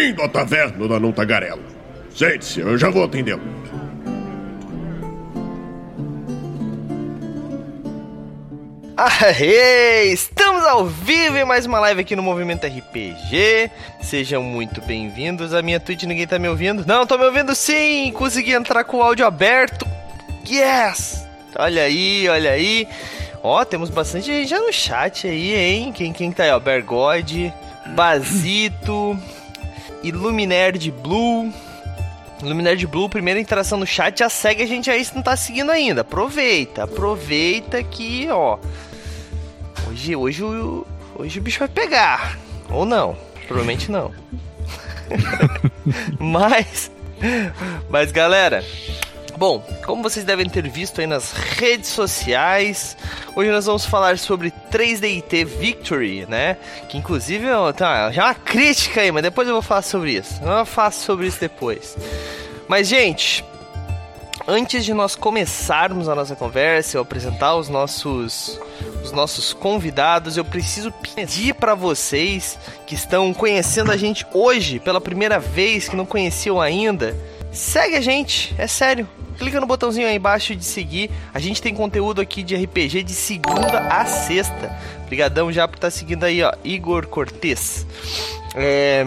Bem-vindo à taverna da Não Tagarela. Sente-se, eu já vou atendê-lo. Aê! Estamos ao vivo em mais uma live aqui no Movimento RPG. Sejam muito bem-vindos. A minha Twitch ninguém tá me ouvindo? Não, tô me ouvindo sim! Consegui entrar com o áudio aberto. Yes! Olha aí, olha aí. Ó, temos bastante gente já no chat aí, hein? Quem, quem tá aí? Ó, Bergode, Basito, Illuminerd Blue. Luminar Blue, primeira interação no chat, já segue a gente aí se não tá seguindo ainda. Aproveita, aproveita que, ó. Hoje, hoje, hoje o bicho vai pegar. Ou não. Provavelmente não. mas. Mas galera. Bom, como vocês devem ter visto aí nas redes sociais, hoje nós vamos falar sobre 3DIT Victory, né? Que inclusive tá, já é uma crítica aí, mas depois eu vou falar sobre isso. Eu faço sobre isso depois. Mas, gente, antes de nós começarmos a nossa conversa, eu apresentar os nossos os nossos convidados, eu preciso pedir para vocês que estão conhecendo a gente hoje pela primeira vez, que não conheciam ainda, segue a gente, é sério. Clica no botãozinho aí embaixo de seguir. A gente tem conteúdo aqui de RPG de segunda a sexta. Obrigadão já por estar tá seguindo aí, ó, Igor Cortez. É...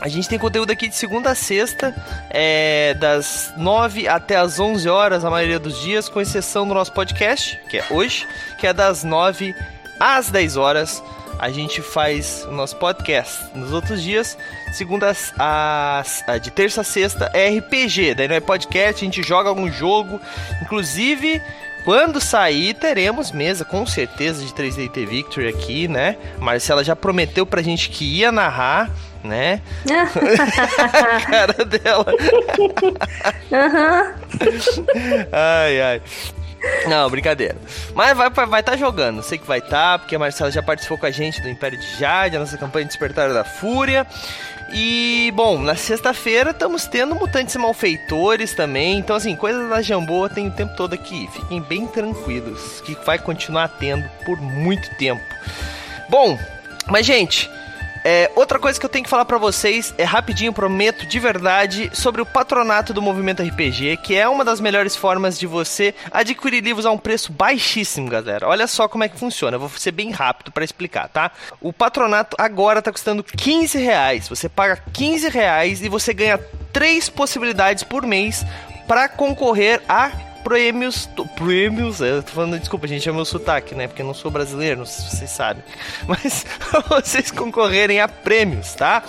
A gente tem conteúdo aqui de segunda a sexta, é, das 9 até as 11 horas, a maioria dos dias, com exceção do nosso podcast, que é hoje, que é das 9 às 10 horas. A gente faz o nosso podcast. Nos outros dias, segunda a, a, de terça a sexta, é RPG. Daí não é podcast, a gente joga algum jogo. Inclusive, quando sair, teremos mesa, com certeza, de 3DT Victory aqui, né? Marcela já prometeu pra gente que ia narrar né? a cara dela. uhum. ai, ai. Não, brincadeira. Mas vai estar vai tá jogando, sei que vai estar, tá, porque a Marcela já participou com a gente do Império de Jade, a nossa campanha de Despertar da Fúria. E, bom, na sexta-feira estamos tendo Mutantes Malfeitores também. Então, assim, coisas da Jamboa tem o tempo todo aqui. Fiquem bem tranquilos, que vai continuar tendo por muito tempo. Bom, mas, gente, é, outra coisa que eu tenho que falar para vocês é rapidinho, prometo de verdade, sobre o patronato do Movimento RPG, que é uma das melhores formas de você adquirir livros a um preço baixíssimo, galera. Olha só como é que funciona. Eu vou ser bem rápido para explicar, tá? O patronato agora tá custando 15 reais. Você paga 15 reais e você ganha três possibilidades por mês para concorrer a prêmios. Prêmios, eu tô falando, desculpa, gente, é meu sotaque, né? Porque eu não sou brasileiro, não sei se vocês sabem. Mas vocês concorrerem a prêmios, tá?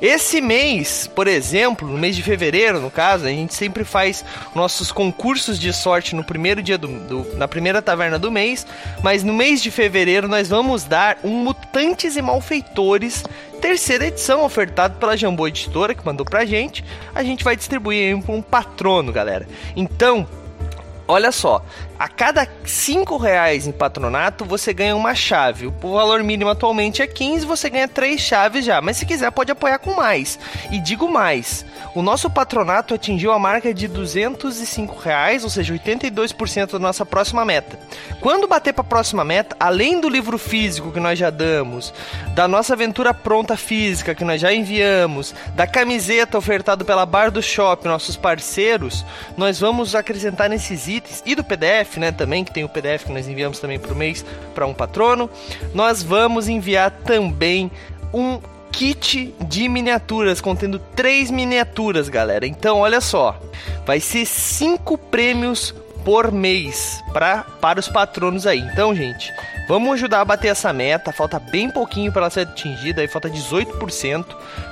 Esse mês, por exemplo, no mês de fevereiro, no caso, a gente sempre faz nossos concursos de sorte no primeiro dia do, do na primeira taverna do mês. Mas no mês de fevereiro nós vamos dar um Mutantes e Malfeitores terceira edição ofertado pela Jambô Editora que mandou pra gente. A gente vai distribuir aí um patrono, galera. Então, Olha só, a cada 5 reais em patronato você ganha uma chave. O valor mínimo atualmente é 15, você ganha 3 chaves já. Mas se quiser pode apoiar com mais. E digo mais, o nosso patronato atingiu a marca de 205 reais, ou seja, 82% da nossa próxima meta. Quando bater para a próxima meta, além do livro físico que nós já damos, da nossa aventura pronta física que nós já enviamos, da camiseta ofertada pela Bar do Shop, nossos parceiros, nós vamos acrescentar nesses itens e do PDF, né, também que tem o PDF que nós enviamos também por mês para um patrono. Nós vamos enviar também um kit de miniaturas contendo três miniaturas, galera. Então, olha só, vai ser cinco prêmios por mês pra, para os patronos aí. Então, gente, vamos ajudar a bater essa meta. Falta bem pouquinho para ela ser atingida, aí falta 18%.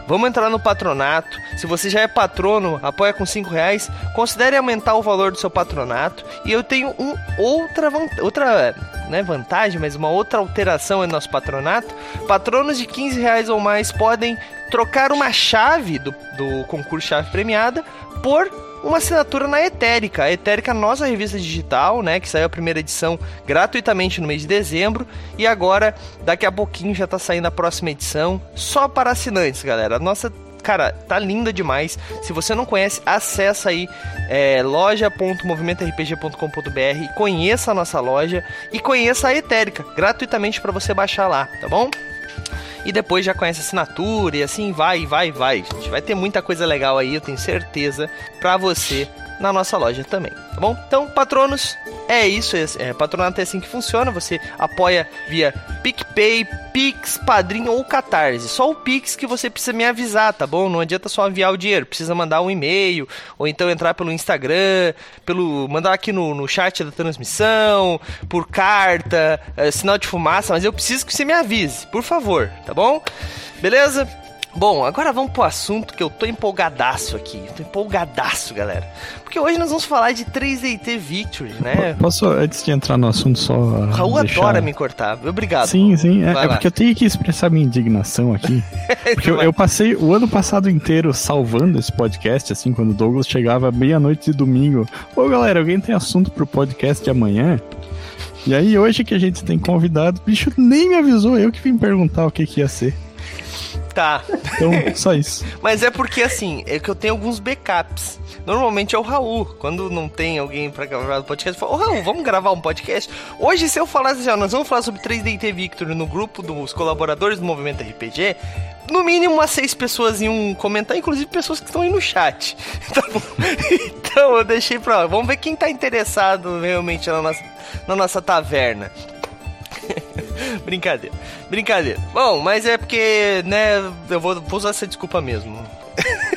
Vamos entrar no patronato. Se você já é patrono, apoia com 5 reais. Considere aumentar o valor do seu patronato. E eu tenho um outra, outra né, vantagem, mas uma outra alteração no nosso patronato. Patronos de 15 reais ou mais podem trocar uma chave do, do concurso chave premiada por uma assinatura na Etérica. A Etérica, nossa revista digital, né, que saiu a primeira edição gratuitamente no mês de dezembro e agora daqui a pouquinho já tá saindo a próxima edição só para assinantes, galera. A nossa cara, tá linda demais. Se você não conhece, acessa aí é, loja.movimentorpg.com.br, conheça a nossa loja e conheça a Etérica gratuitamente para você baixar lá, tá bom? E depois já conhece assinatura e assim vai, vai, vai. Gente, vai ter muita coisa legal aí, eu tenho certeza, pra você na nossa loja também, tá bom? Então, patronos, é isso, é, é, patronato é assim que funciona, você apoia via PicPay, Pix, Padrinho ou Catarse. Só o Pix que você precisa me avisar, tá bom? Não adianta só enviar o dinheiro, precisa mandar um e-mail, ou então entrar pelo Instagram, pelo mandar aqui no, no chat da transmissão, por carta, é, sinal de fumaça, mas eu preciso que você me avise, por favor, tá bom? Beleza? Bom, agora vamos pro assunto que eu tô empolgadaço aqui. Tô empolgadaço, galera. Porque hoje nós vamos falar de 3DT Victory, né? Posso, antes de entrar no assunto, só. Raul deixar... adora me cortar. Obrigado. Sim, sim. É, é, porque eu tenho que expressar minha indignação aqui. Porque eu, eu, passei o ano passado inteiro salvando esse podcast, assim, quando o Douglas chegava meia-noite de domingo. Ô, galera, alguém tem assunto pro podcast de amanhã? E aí, hoje que a gente tem convidado, o bicho nem me avisou, eu que vim perguntar o que, que ia ser. Tá. Então, só isso. Mas é porque, assim, é que eu tenho alguns backups. Normalmente é o Raul. Quando não tem alguém pra gravar o podcast, eu falo, ô Raul, vamos gravar um podcast? Hoje, se eu falasse assim, ó, nós vamos falar sobre 3DT Victor no grupo dos colaboradores do Movimento RPG, no mínimo umas seis pessoas iam comentar, inclusive pessoas que estão aí no chat. Tá então eu deixei pra lá. Vamos ver quem tá interessado realmente na nossa, na nossa taverna. Brincadeira. Brincadeira. Bom, mas é porque, né, eu vou, vou usar essa desculpa mesmo.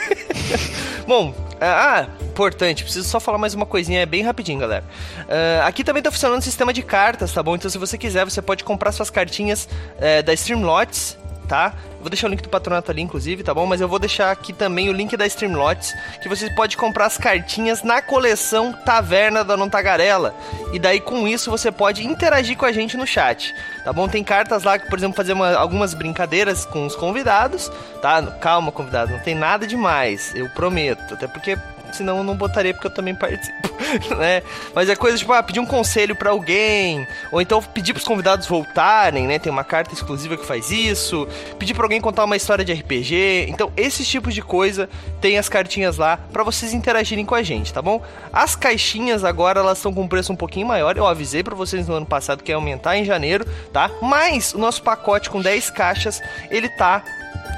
Bom, ah, importante, preciso só falar mais uma coisinha bem rapidinho, galera. Uh, aqui também tá funcionando o sistema de cartas, tá bom? Então, se você quiser, você pode comprar suas cartinhas uh, da Streamlots tá? Vou deixar o link do patronato ali, inclusive, tá bom? Mas eu vou deixar aqui também o link da Streamlots, que você pode comprar as cartinhas na coleção Taverna da Non Tagarela. E daí, com isso, você pode interagir com a gente no chat, tá bom? Tem cartas lá que, por exemplo, fazer uma, algumas brincadeiras com os convidados, tá? Calma, convidado, não tem nada demais, eu prometo. Até porque senão eu não botaria porque eu também participo, né? Mas é coisa tipo, ah, pedir um conselho para alguém, ou então pedir pros convidados voltarem, né? Tem uma carta exclusiva que faz isso, pedir para alguém contar uma história de RPG. Então, esses tipos de coisa tem as cartinhas lá para vocês interagirem com a gente, tá bom? As caixinhas agora elas estão com um preço um pouquinho maior. Eu avisei para vocês no ano passado que ia aumentar em janeiro, tá? Mas o nosso pacote com 10 caixas, ele tá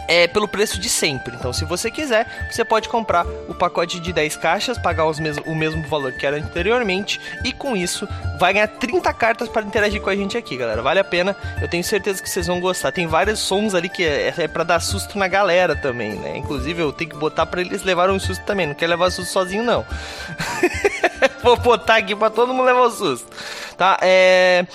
é pelo preço de sempre. Então, se você quiser, você pode comprar o pacote de 10 caixas, pagar os mes o mesmo valor que era anteriormente e com isso vai ganhar 30 cartas para interagir com a gente aqui, galera. Vale a pena. Eu tenho certeza que vocês vão gostar. Tem vários sons ali que é, é para dar susto na galera também, né? Inclusive, eu tenho que botar para eles levarem um susto também. Não quer levar susto sozinho, não. Vou botar aqui para todo mundo levar o um susto. Tá? É...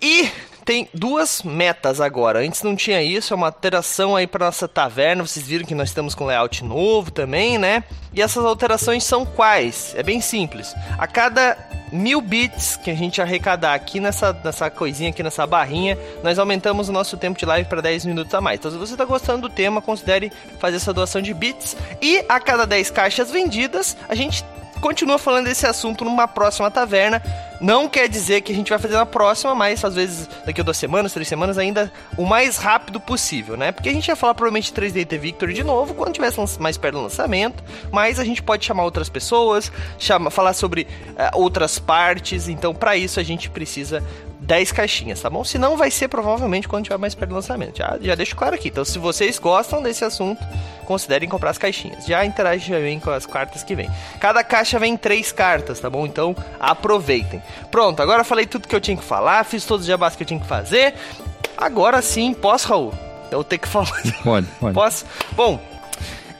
E tem duas metas agora. Antes não tinha isso, é uma alteração aí para nossa taverna. Vocês viram que nós estamos com layout novo também, né? E essas alterações são quais? É bem simples. A cada mil bits que a gente arrecadar aqui nessa, nessa coisinha aqui nessa barrinha, nós aumentamos o nosso tempo de live para 10 minutos a mais. Então, se você está gostando do tema, considere fazer essa doação de bits. E a cada 10 caixas vendidas, a gente continua falando desse assunto numa próxima taverna. Não quer dizer que a gente vai fazer na próxima, mas às vezes daqui a duas semanas, três semanas, ainda o mais rápido possível, né? Porque a gente vai falar provavelmente 3DT Victory de novo quando tiver mais perto do lançamento, mas a gente pode chamar outras pessoas, chama, falar sobre uh, outras partes, então para isso a gente precisa 10 caixinhas, tá bom? Se não, vai ser provavelmente quando tiver mais perto do lançamento. Já, já deixo claro aqui. Então, se vocês gostam desse assunto, considerem comprar as caixinhas. Já interage bem com as cartas que vem. Cada caixa vem três cartas, tá bom? Então, aproveitem. Pronto, agora falei tudo que eu tinha que falar, fiz todos os jabás que eu tinha que fazer. Agora sim, posso, Raul? Eu tenho que falar. Pode, pode. Posso? Bom,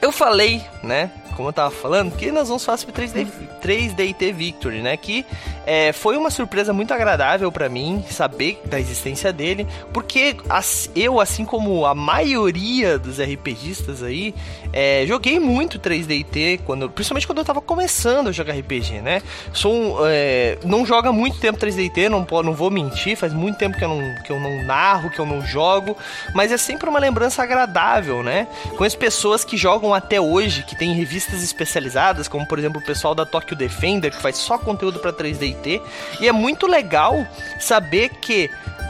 eu falei, né? Como eu tava falando, que nós vamos falar sobre 3D, 3DT Victory, né? Que é, foi uma surpresa muito agradável para mim saber da existência dele, porque eu, assim como a maioria dos RPGistas aí, é, joguei muito 3DT, quando, principalmente quando eu tava começando a jogar RPG, né? Sou, é, não joga muito tempo 3DT, não, não vou mentir, faz muito tempo que eu, não, que eu não narro, que eu não jogo, mas é sempre uma lembrança agradável, né? Conheço pessoas que jogam até hoje, que tem revistas especializadas, como por exemplo o pessoal da Tokyo Defender, que faz só conteúdo para 3DT. E é muito legal saber que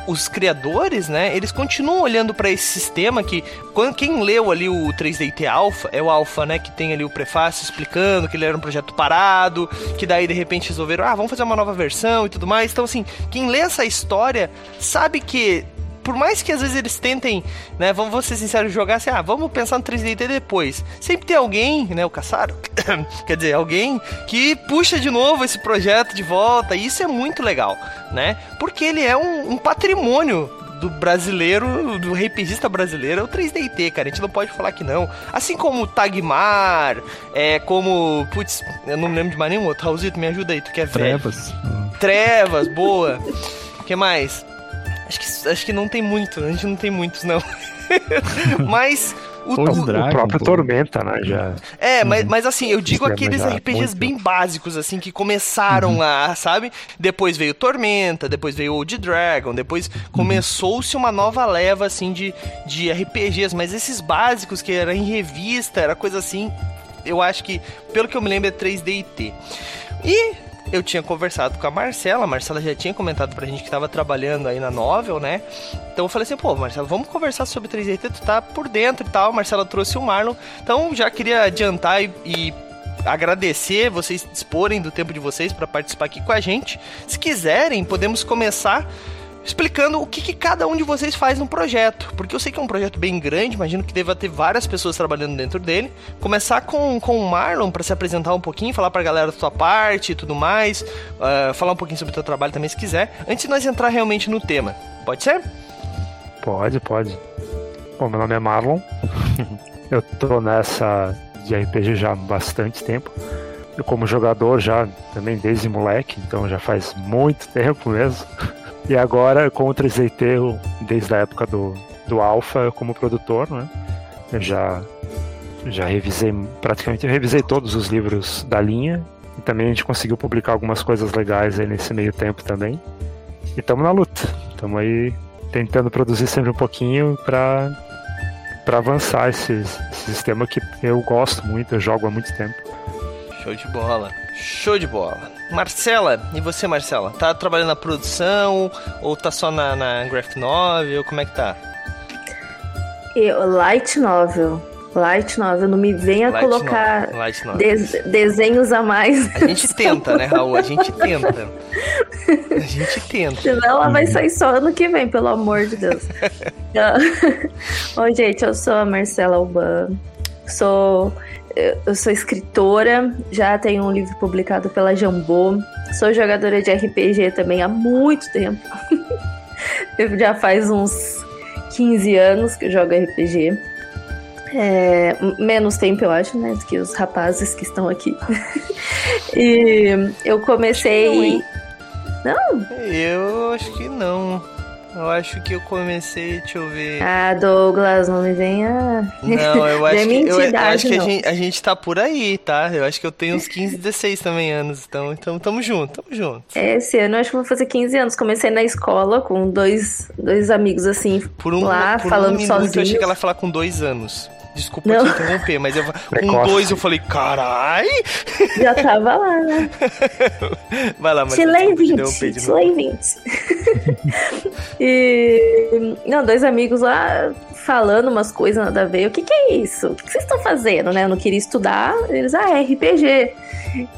os criadores, né, eles continuam olhando para esse sistema que quando quem leu ali o 3DT Alpha, é o Alpha, né, que tem ali o prefácio explicando que ele era um projeto parado, que daí de repente resolveram, ah, vamos fazer uma nova versão e tudo mais. Então assim, quem lê essa história sabe que por mais que às vezes eles tentem, né, vamos ser sinceros, jogar assim, ah, vamos pensar no 3DT depois. Sempre tem alguém, né, o Caçaro, quer dizer, alguém que puxa de novo esse projeto de volta, e isso é muito legal, né? Porque ele é um, um patrimônio do brasileiro, do RPGista brasileiro, é o 3DT, cara. A gente não pode falar que não. Assim como Tagmar, é como. Putz, eu não me lembro de mais nenhum outro. Raulzito, me ajuda aí, tu quer ver? Trevas. Trevas, boa. O que mais? Acho que, acho que não tem muito, a gente não tem muitos, não. Mas o, o, Dragon, o próprio pô. Tormenta, né? Já... É, mas, mas assim, eu digo aqueles RPGs muito. bem básicos, assim, que começaram uhum. lá, sabe? Depois veio Tormenta, depois veio Old Dragon, depois uhum. começou-se uma nova leva, assim, de, de RPGs, mas esses básicos que era em revista, era coisa assim, eu acho que, pelo que eu me lembro, é 3D e T. E eu tinha conversado com a Marcela, a Marcela já tinha comentado pra gente que tava trabalhando aí na novel, né? Então eu falei assim, pô, Marcela, vamos conversar sobre 3DT, tu tá por dentro e tal. A Marcela trouxe o Marlon. Então já queria adiantar e, e agradecer vocês disporem do tempo de vocês para participar aqui com a gente. Se quiserem, podemos começar explicando o que, que, cada um de vocês faz no projeto. Porque eu sei que é um projeto bem grande, imagino que deva ter várias pessoas trabalhando dentro dele. Começar com, com o Marlon para se apresentar um pouquinho, falar pra galera da tua parte e tudo mais. Uh, falar um pouquinho sobre o teu trabalho também, se quiser. Antes de nós entrar realmente no tema. Pode ser? Pode, pode. Bom, meu nome é Marlon. eu tô nessa de RPG já há bastante tempo. Eu como jogador já também desde moleque, então já faz muito tempo mesmo. E agora com o 3DT, desde a época do, do Alpha, como produtor, né? Eu já, já revisei, praticamente revisei todos os livros da linha. E também a gente conseguiu publicar algumas coisas legais aí nesse meio tempo também. E estamos na luta. Estamos aí tentando produzir sempre um pouquinho para para avançar esse, esse sistema que eu gosto muito, eu jogo há muito tempo. Show de bola. Show de bola. Marcela, e você, Marcela? Tá trabalhando na produção ou tá só na, na graphic novel? Como é que tá? Eu, light novel. Light novel, não me venha Light colocar novel. De desenhos a mais. A gente tenta, né, Raul? A gente tenta. A gente tenta. Senão ela vai sair só ano que vem, pelo amor de Deus. Oi, gente, eu sou a Marcela Alban. Sou eu sou escritora, já tenho um livro publicado pela Jambô. Sou jogadora de RPG também há muito tempo. já faz uns 15 anos que eu jogo RPG. É, menos tempo, eu acho, né? Do que os rapazes que estão aqui. e eu comecei. Não, não? Eu acho que não. Eu acho que eu comecei, deixa eu ver. Ah, Douglas, não me venha. Não, eu acho que, eu, eu acho que a, gente, a gente tá por aí, tá? Eu acho que eu tenho uns 15, 16 também anos. Então, então tamo junto, tamo junto. Esse ano eu acho que vou fazer 15 anos. Comecei na escola com dois, dois amigos assim, por um, lá, por falando um minuto, sozinhos. Eu achei que ela ia falar com dois anos. Desculpa não. te interromper, mas eu, com dois eu falei, carai! Já tava lá, né? Vai lá, mas Chilei 20, Chilei 20. e, não, dois amigos lá falando umas coisas nada a ver. O que que é isso? O que, que vocês estão fazendo, né? Eu não queria estudar. Eles, ah, é RPG.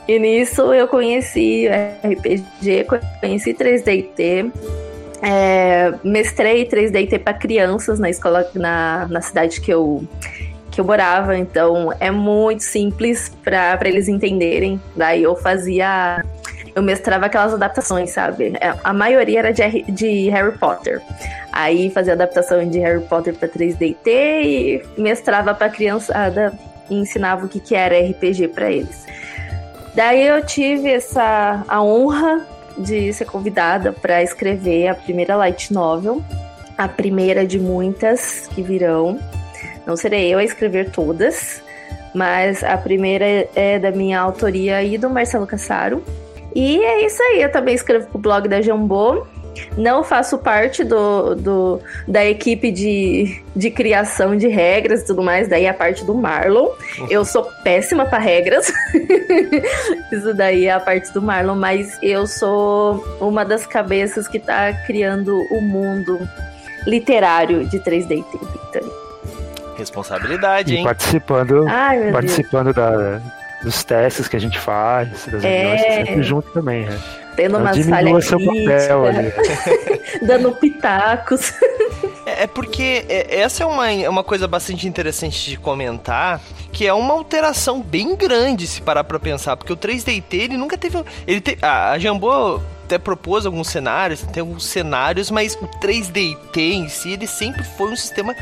E nisso eu conheci RPG, conheci 3DT. É, mestrei 3DT para crianças na escola, na, na cidade que eu, que eu morava, então é muito simples para eles entenderem. Daí eu fazia. Eu mestrava aquelas adaptações, sabe? É, a maioria era de, de Harry Potter. Aí fazia adaptação de Harry Potter para 3DT e mestrava para criançada e ensinava o que, que era RPG para eles. Daí eu tive essa a honra de ser convidada para escrever a primeira light novel, a primeira de muitas que virão. Não serei eu a escrever todas, mas a primeira é da minha autoria e do Marcelo Cassaro. E é isso aí, eu também escrevo pro blog da Jambô. Não faço parte do, do, da equipe de, de criação de regras e tudo mais, daí é a parte do Marlon. Eu sou péssima para regras. Isso daí é a parte do Marlon, mas eu sou uma das cabeças que tá criando o mundo literário de 3D Victory. Responsabilidade, hein? E participando, Ai, participando da, dos testes que a gente faz, das é... sempre junto também, né? tendo umas Diminua falhas seu papel ali. críticas, dando pitacos. É, é porque é- essa é uma, é uma coisa bastante interessante de comentar, que é uma alteração bem grande se parar pra pensar, porque o 3DT ele nunca teve, ele te, a, a Jambô até propôs alguns cenários, tem alguns cenários, mas o 3DT em si ele sempre foi um sistema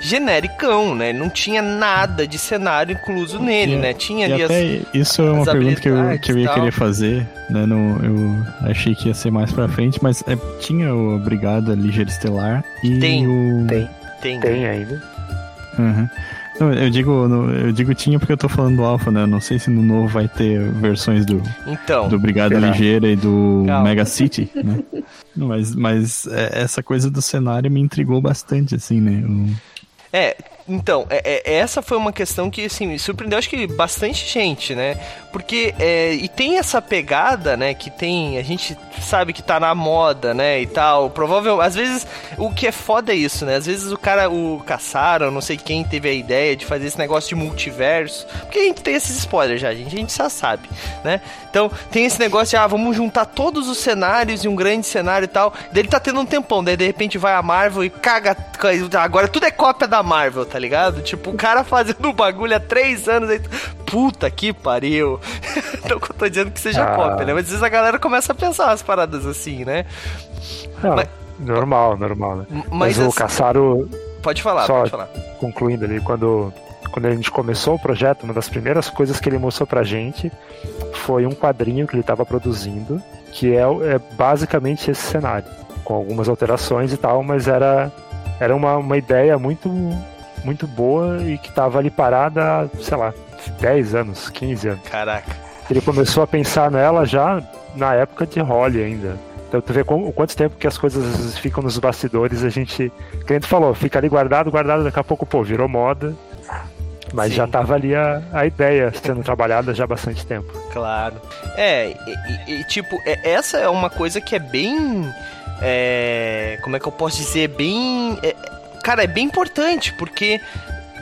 genericão, né? Não tinha nada de cenário incluso nele, E- né? Tinha E ali as até isso é uma as pergunta que eu, que eu ia tal. querer fazer, né? No, eu achei que ia ser mais pra frente, mas é, tinha o Brigada Ligeiro Estelar e Tem, o. Tem, tem, tem ainda. Uhum. Não, eu digo, eu digo tinha porque eu tô falando do Alpha, né? Não sei se no novo vai ter versões do, Então, do Brigada será? Ligeira e do Calma. Mega City, né? Mas, mas é, essa coisa do cenário me intrigou bastante, assim, né? O- É, então, é- é- essa foi uma questão que, assim, me surpreendeu, acho que bastante gente, né? Porque, é, e tem essa pegada, né, que tem, a gente sabe que tá na moda, né, e tal, provável, às vezes, o que é foda é isso, né, às vezes o cara, o Caçaram, não sei quem teve a ideia de fazer esse negócio de multiverso, porque a gente tem esses spoilers já, gente, a gente já sabe, né? Então, tem esse negócio de, ah, vamos juntar todos os cenários em um grande cenário e tal, daí ele tá tendo um tempão, daí de repente vai a Marvel e caga, agora tudo é cópia da Marvel, tá ligado? Tipo, o cara fazendo o bagulho há três anos, aí, puta que pariu. então, eu tô dizendo que seja Ah. cópia, né? Mas às vezes a galera começa a pensar umas paradas assim, né? Não, Mas- normal, normal, né? Mas, Mas, o assim, Caçaro, pode falar, só- pode falar. concluindo ali, quando, quando a gente começou o projeto, uma das primeiras coisas que ele mostrou pra gente foi um quadrinho que ele estava produzindo, que é, é basicamente esse cenário, com algumas alterações e tal, mas era, era uma, uma ideia muito, muito boa e que estava ali parada há, sei lá, 10 anos, 15 anos. Caraca. Ele começou a pensar nela já na época de Holly ainda. Então tu vê como, o quanto tempo que as coisas ficam nos bastidores, a gente. Gente falou, fica ali guardado, guardado, daqui a pouco, pô, virou moda. Mas Sim. já tava ali a, a ideia sendo trabalhada já há bastante tempo. Claro. É, e, e- e, tipo, é- essa é uma coisa que é bem. é, como é que eu posso dizer? Bem. é- cara, é bem importante, porque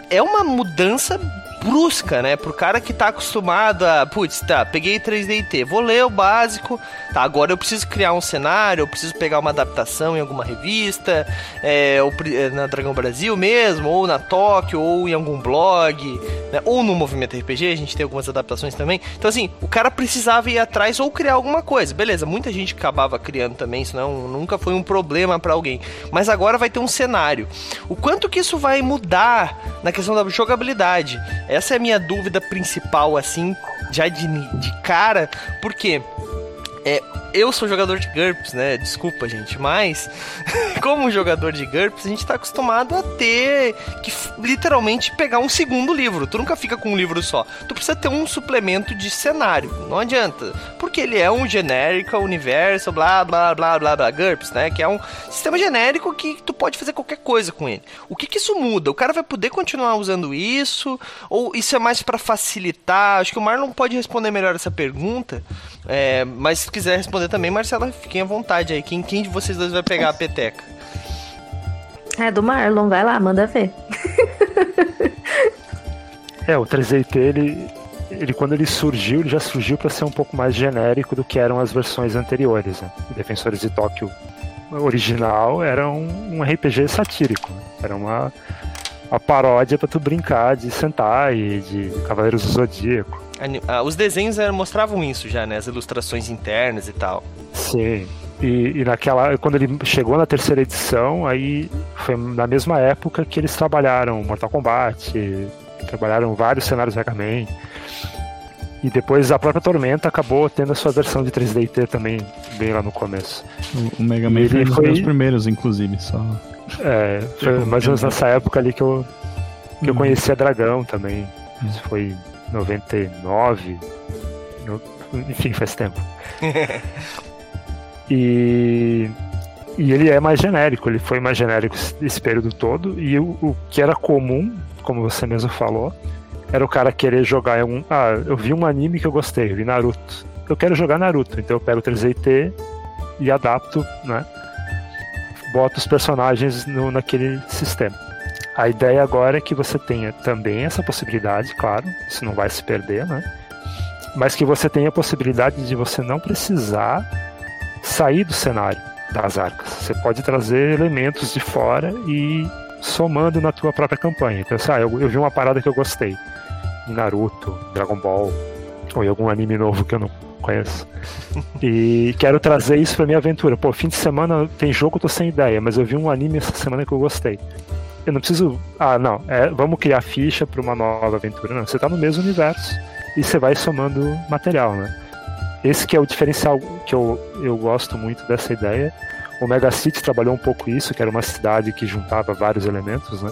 é uma mudança brusca, né? Pro cara que tá acostumado a. Putz, tá, peguei 3DT, vou ler o básico, tá, agora eu preciso criar um cenário, eu preciso pegar uma adaptação em alguma revista, é, ou é, na Dragão Brasil mesmo, ou na Tóquio, ou em algum blog, né? Ou no Movimento RPG, a gente tem algumas adaptações também. Então, assim, o cara precisava ir atrás ou criar alguma coisa. Beleza, muita gente acabava criando também, isso não, nunca foi um problema pra alguém. Mas agora vai ter um cenário. O quanto que isso vai mudar na questão da jogabilidade? Essa é a minha dúvida principal, assim, já de, de cara, porque é, eu sou jogador de GURPS, né? Desculpa, gente, mas como jogador de GURPS, a gente tá acostumado a ter que literalmente pegar um segundo livro. Tu nunca fica com um livro só. Tu precisa ter um suplemento de cenário. Não adianta. Porque ele é um genérico, universo, blá blá blá blá blá GURPS, né? Que é um sistema genérico que tu pode fazer qualquer coisa com ele. O que que isso muda? O cara vai poder continuar usando isso? Ou isso é mais pra facilitar? Acho que o Marlon pode responder melhor essa pergunta. É, mas se quiser responder também, Marcela, fiquem à vontade aí. Quem, quem de vocês dois vai pegar a peteca? É do Marlon, vai lá, manda ver. É, o 3DT, ele, ele quando ele surgiu, ele já surgiu para ser um pouco mais genérico do que eram as versões anteriores. Né? O Defensores de Tóquio original era um, um RPG satírico. né? Era uma, uma paródia para tu brincar de Sentai, de Cavaleiros do Zodíaco. Ah, os desenhos eh, mostravam isso já, né? As ilustrações internas e tal. Sim. E, e naquela, quando ele chegou na terceira edição, aí foi na mesma época que eles trabalharam Mortal Kombat, trabalharam vários cenários Mega Man. E depois a própria Tormenta acabou tendo a sua versão de 3DT também, bem lá no começo. O, Mega Man Ele foi um dos primeiros, inclusive, só. É, foi mais ou menos nessa época ali que eu, que eu Uhum. conheci a Dragão também. Isso foi 99. no- enfim, faz tempo. E, e ele é mais genérico, ele foi mais genérico esse- período todo. E o, o que era comum, como você mesmo falou, era o cara querer jogar em algum. Ah, eu vi um anime que eu gostei, eu vi Naruto. Eu quero jogar Naruto, então eu pego o 3DT e adapto, né? Boto os personagens no, naquele sistema. A ideia agora é que você tenha também essa possibilidade, claro, isso não vai se perder, né? Mas que você tenha a possibilidade de você não precisar sair do cenário das arcas. Você pode trazer elementos de fora e somando na tua própria campanha. Então, assim, ah, eu, eu vi uma parada que eu gostei. Em Naruto, Dragon Ball, ou em algum anime novo que eu não conheço. E quero trazer isso pra minha aventura. Pô, fim de semana tem jogo, eu tô sem ideia, mas eu vi um anime essa semana que eu gostei. Eu não preciso. Ah, não, é, vamos criar ficha pra uma nova aventura. Não, você tá no mesmo universo e você vai somando material, né? Esse que é o diferencial que eu, eu gosto muito dessa ideia. O Mega City trabalhou um pouco isso, que era uma cidade que juntava vários elementos, né?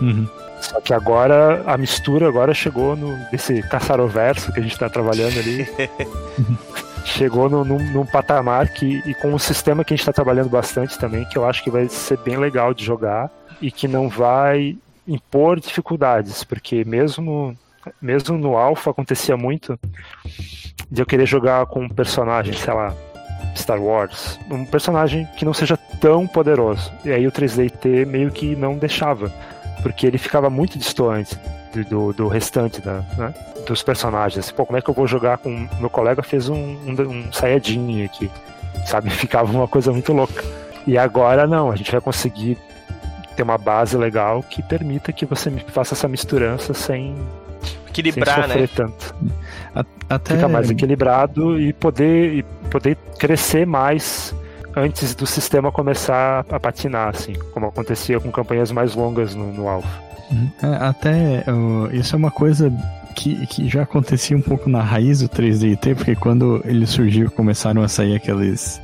Uhum. Só que agora a mistura agora chegou no desse caçaroverso que a gente está trabalhando ali. chegou no, num, num, patamar que e com um sistema que a gente está trabalhando bastante também, que eu acho que vai ser bem legal de jogar e que não vai impor dificuldades, porque mesmo mesmo no alpha acontecia muito de eu querer jogar com um personagem, sei lá, Star Wars, um personagem que não seja tão poderoso. E aí o 3DT meio que não deixava, porque ele ficava muito distante do, do restante da, né, dos personagens. Pô, como é que eu vou jogar com. Meu colega fez um, um, um Saiyajin aqui, sabe? Ficava uma coisa muito louca. E agora não, a gente vai conseguir ter uma base legal que permita que você faça essa misturança sem, equilibrar, sem sofrer né? tanto. Até... Fica mais equilibrado e poder, e poder crescer mais antes do sistema começar a patinar, assim, como acontecia com campanhas mais longas no, no Alpha. É, até uh, isso é uma coisa que, que já acontecia um pouco na raiz do 3DT, porque quando ele surgiu começaram a sair aqueles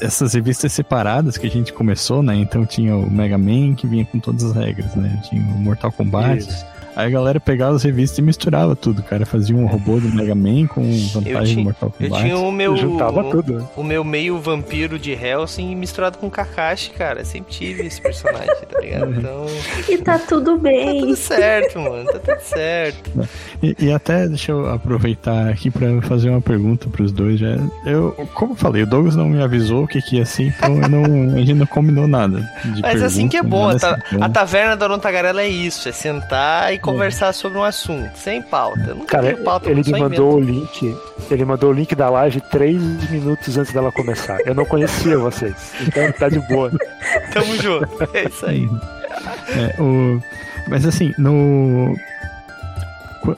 essas revistas separadas que a gente começou, né? Então tinha o Mega Man que vinha com todas as regras, né? Tinha o Mortal Kombat. Isso. Aí a galera pegava as revistas e misturava tudo, cara. Fazia um robô do Mega Man com vantagem do Mortal Kombat. Eu tinha o meu. juntava tudo. O meu meio vampiro de Helsing misturado com Kakashi, cara. sempre tive esse personagem, tá ligado? Então. E tá tudo bem. Tá tudo certo, mano. Tá tudo certo. E, e até deixa eu aproveitar aqui pra fazer uma pergunta pros dois. Já. Eu, como eu falei, o Douglas não me avisou o que, que ia ser, então não, a gente não combinou nada. Mas assim que é bom. A, ta a taverna da Tagarela é isso: é sentar e conversar sobre um assunto, sem pauta. Eu nunca Cara, pauta, ele me mandou o link. Ele mandou o link da live três minutos antes dela começar. Eu não conhecia vocês, então tá de boa. Tamo junto. É isso aí. É, o... Mas assim, no.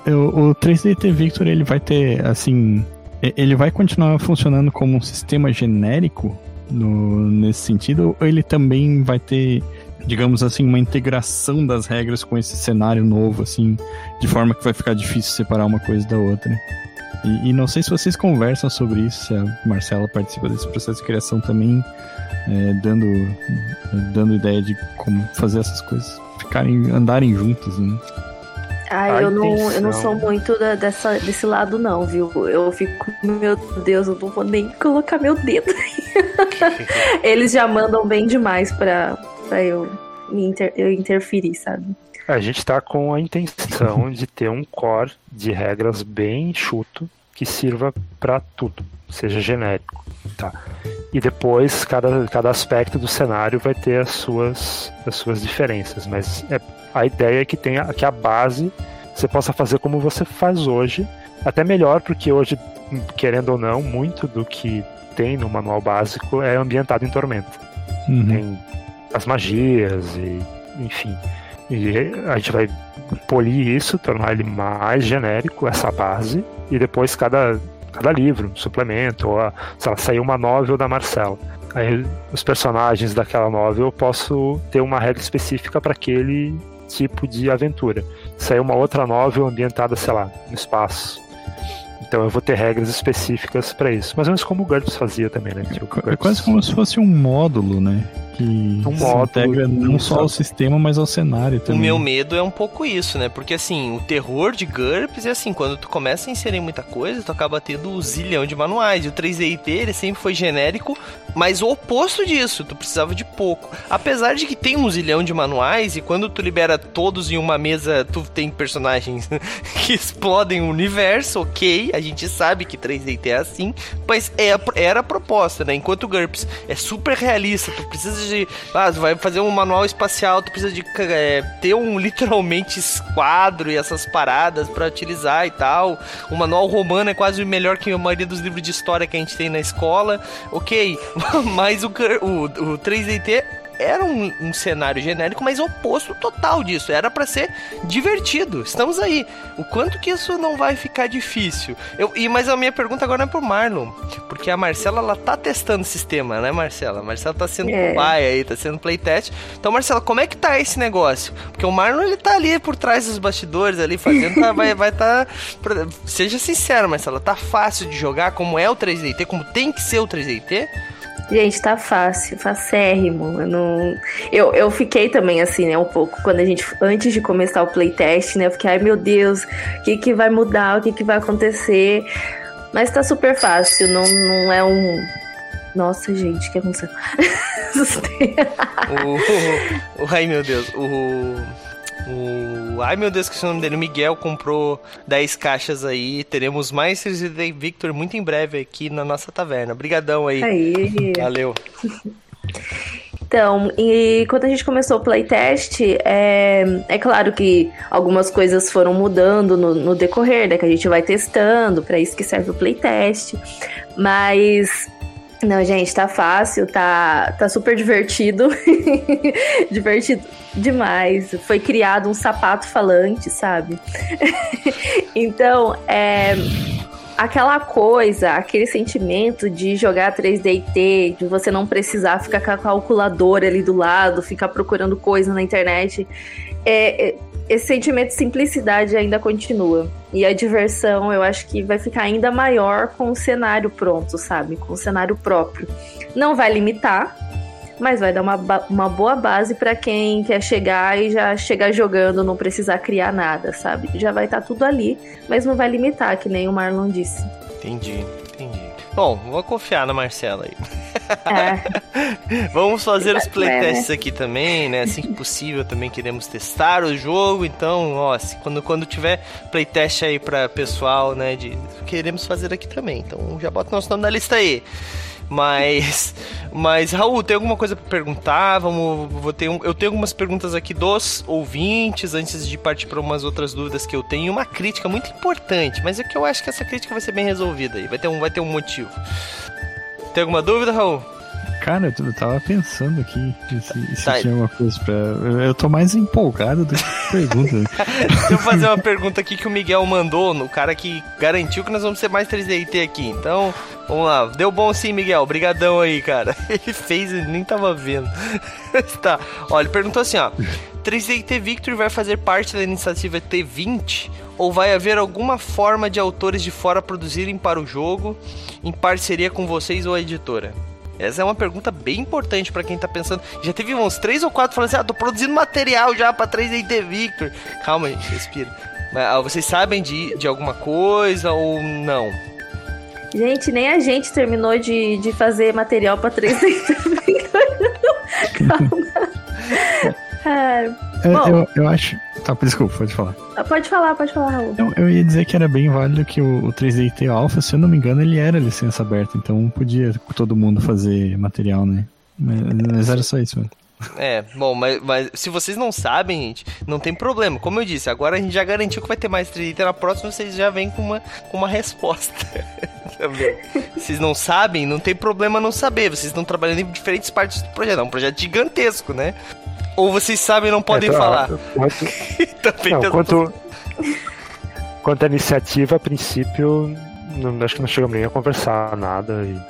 O 3DT Victor ele vai ter, assim. Ele vai continuar funcionando como um sistema genérico no, nesse sentido, ou ele também vai ter digamos assim, uma integração das regras com esse cenário novo, assim, de forma que vai ficar difícil separar uma coisa da outra. E, e não sei se vocês conversam sobre isso, se a Marcela participa desse processo de criação também, é, dando, dando ideia de como fazer essas coisas ficarem, andarem juntas, né? Ah, eu não, eu não sou muito da, dessa, desse lado, não, viu? Eu fico, meu Deus, eu não vou nem colocar meu dedo. Eles já mandam bem demais pra, pra eu, me inter, eu interferir, sabe? A gente está com a intenção de ter um core de regras bem enxuto que sirva para tudo, seja genérico, tá? E depois cada, cada aspecto do cenário vai ter as suas, as suas diferenças, mas é, a ideia é que tenha que a base você possa fazer como você faz hoje, até melhor porque hoje, querendo ou não, muito do que tem no manual básico é ambientado em Tormenta. Uhum. Tem as magias e enfim. E a gente vai polir isso, tornar ele mais genérico, essa base, e depois cada, cada livro, suplemento, ou a, sei lá, sair uma novel da Marcela. Aí os personagens daquela novel eu posso ter uma regra específica para aquele tipo de aventura. Sair uma outra novel ambientada, sei lá, no espaço. Então eu vou ter regras específicas para isso. Ou menos como o GURPS fazia também, né? É quase como se fosse um módulo, né? Que um se integra não só ao sistema, mas ao cenário também. O meu medo é um pouco isso, né? Porque assim, o terror de GURPS é assim, quando tu começa a inserir muita coisa, tu acaba tendo um zilhão de manuais. E o 3DT, ele sempre foi genérico Mas o oposto disso, tu precisava de pouco. Apesar de que tem um zilhão de manuais e quando tu libera todos em uma mesa, tu tem personagens que explodem o universo, ok. A gente sabe que 3D é assim, mas é, era a proposta, né? Enquanto o GURPS é super realista, tu precisa de. Ah, tu vai fazer um manual espacial, tu precisa de é, ter um literalmente esquadro e essas paradas para utilizar e tal. O manual romano é quase melhor que a maioria dos livros de história que a gente tem na escola, ok. mas o, o, o 3DT era um, um, cenário genérico, mas oposto total disso. Era para ser divertido. Estamos aí. O quanto que isso não vai ficar difícil? Eu, e mas a minha pergunta agora é pro Marlon, porque a Marcela ela tá testando o sistema, né, Marcela? A Marcela tá sendo é. pai aí, tá sendo playtest. Então, Marcela, como é que tá esse negócio? Porque o Marlon ele tá ali por trás dos bastidores ali fazendo, tá, vai vai tá seja sincero, Marcela, tá fácil de jogar como é o 3DT, como tem que ser o 3DT? Gente, tá fácil, facérrimo. Eu, não... eu, eu fiquei também assim, né, um pouco, quando a gente, antes de começar o playtest, né, eu fiquei, ai meu Deus, o que que vai mudar, o que que vai acontecer? Mas tá super fácil, não, não é um... Nossa, gente, o que aconteceu? o, o, ai meu Deus, o... O. Ai meu Deus, que é o nome dele. O Miguel comprou 10 caixas aí. Teremos mais Resident Victor muito em breve aqui na nossa taverna. Obrigadão aí. aí. Valeu. Então, e quando a gente começou o playtest, é, é claro que algumas coisas foram mudando no, no decorrer, né? Que a gente vai testando, para isso que serve o playtest. Mas não, gente, tá fácil, tá, tá super divertido. divertido demais. Foi criado um sapato falante, sabe? então, é aquela coisa, aquele sentimento de jogar 3DT, de você não precisar ficar com a calculadora ali do lado, ficar procurando coisa na internet. É, é, esse sentimento de simplicidade ainda continua. E a diversão, eu acho que vai ficar ainda maior com o cenário pronto, sabe? Com o cenário próprio. Não vai limitar, mas vai dar uma, uma boa base para quem quer chegar e já chegar jogando, não precisar criar nada, sabe? Já vai estar tá tudo ali, mas não vai limitar, que nem o Marlon disse. Entendi. Bom, vou confiar na Marcela aí. É. Vamos fazer os playtests é, né? aqui também, né? Assim que possível, também queremos testar o jogo. Então, ó, se, quando, quando tiver playtest aí para pessoal, né? De, queremos fazer aqui também. Então já bota nosso nome na lista aí. Mas, mas Raul, tem alguma coisa para perguntar? Vamos, vou ter um, eu tenho algumas perguntas aqui dos ouvintes antes de partir para umas outras dúvidas que eu tenho. Uma crítica muito importante, mas é que eu acho que essa crítica vai ser bem resolvida aí. Vai ter um, vai ter um motivo. Tem alguma dúvida, Raul? Cara, eu tava pensando aqui se, se tá. tinha alguma coisa pra. Eu tô mais empolgado do que pergunta. Deixa eu fazer uma pergunta aqui que o Miguel mandou, no cara que garantiu que nós vamos ser mais 3DT aqui. Então, vamos lá. Deu bom sim, Miguel. Obrigadão aí, cara. Ele fez e nem tava vendo. tá. Olha, ele perguntou assim, ó. 3DT Victory vai fazer parte da iniciativa T20 ou vai haver alguma forma de autores de fora produzirem para o jogo em parceria com vocês ou a editora? Essa é uma pergunta bem importante para quem tá pensando. Já teve uns três ou quatro falando assim: ah, tô produzindo material já pra 3D Victor. Calma, gente, respira. Ah, vocês sabem de, de alguma coisa ou não? Gente, nem a gente terminou de, de fazer material pra 3D Victor. Calma. Ah, bom, eu, eu acho. Tá, desculpa, pode falar. Ah, pode falar, pode falar, Raul. Eu, eu ia dizer que era bem válido que o, o 3DT Alpha, se eu não me engano, ele era licença aberta, então podia todo mundo fazer material, né? Mas, mas era só isso, mano. É, bom, mas, mas, se vocês não sabem, gente, não tem problema. Como eu disse, agora a gente já garantiu que vai ter mais 3D. Na próxima vocês já vêm com uma, com uma resposta. vocês não sabem, não tem problema não saber. Vocês estão trabalhando em diferentes partes do projeto. É um projeto gigantesco, né? Ou vocês sabem e não podem é, falar? Quanto... não, quanto... quanto à iniciativa, a princípio, não, acho que não chegamos nem a conversar nada. E...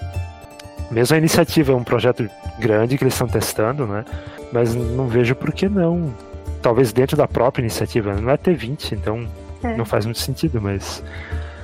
Mesmo a iniciativa é um projeto grande que eles estão testando, né? Mas não vejo por que não. Talvez dentro da própria iniciativa. Não é T20, então é. não faz muito sentido, mas.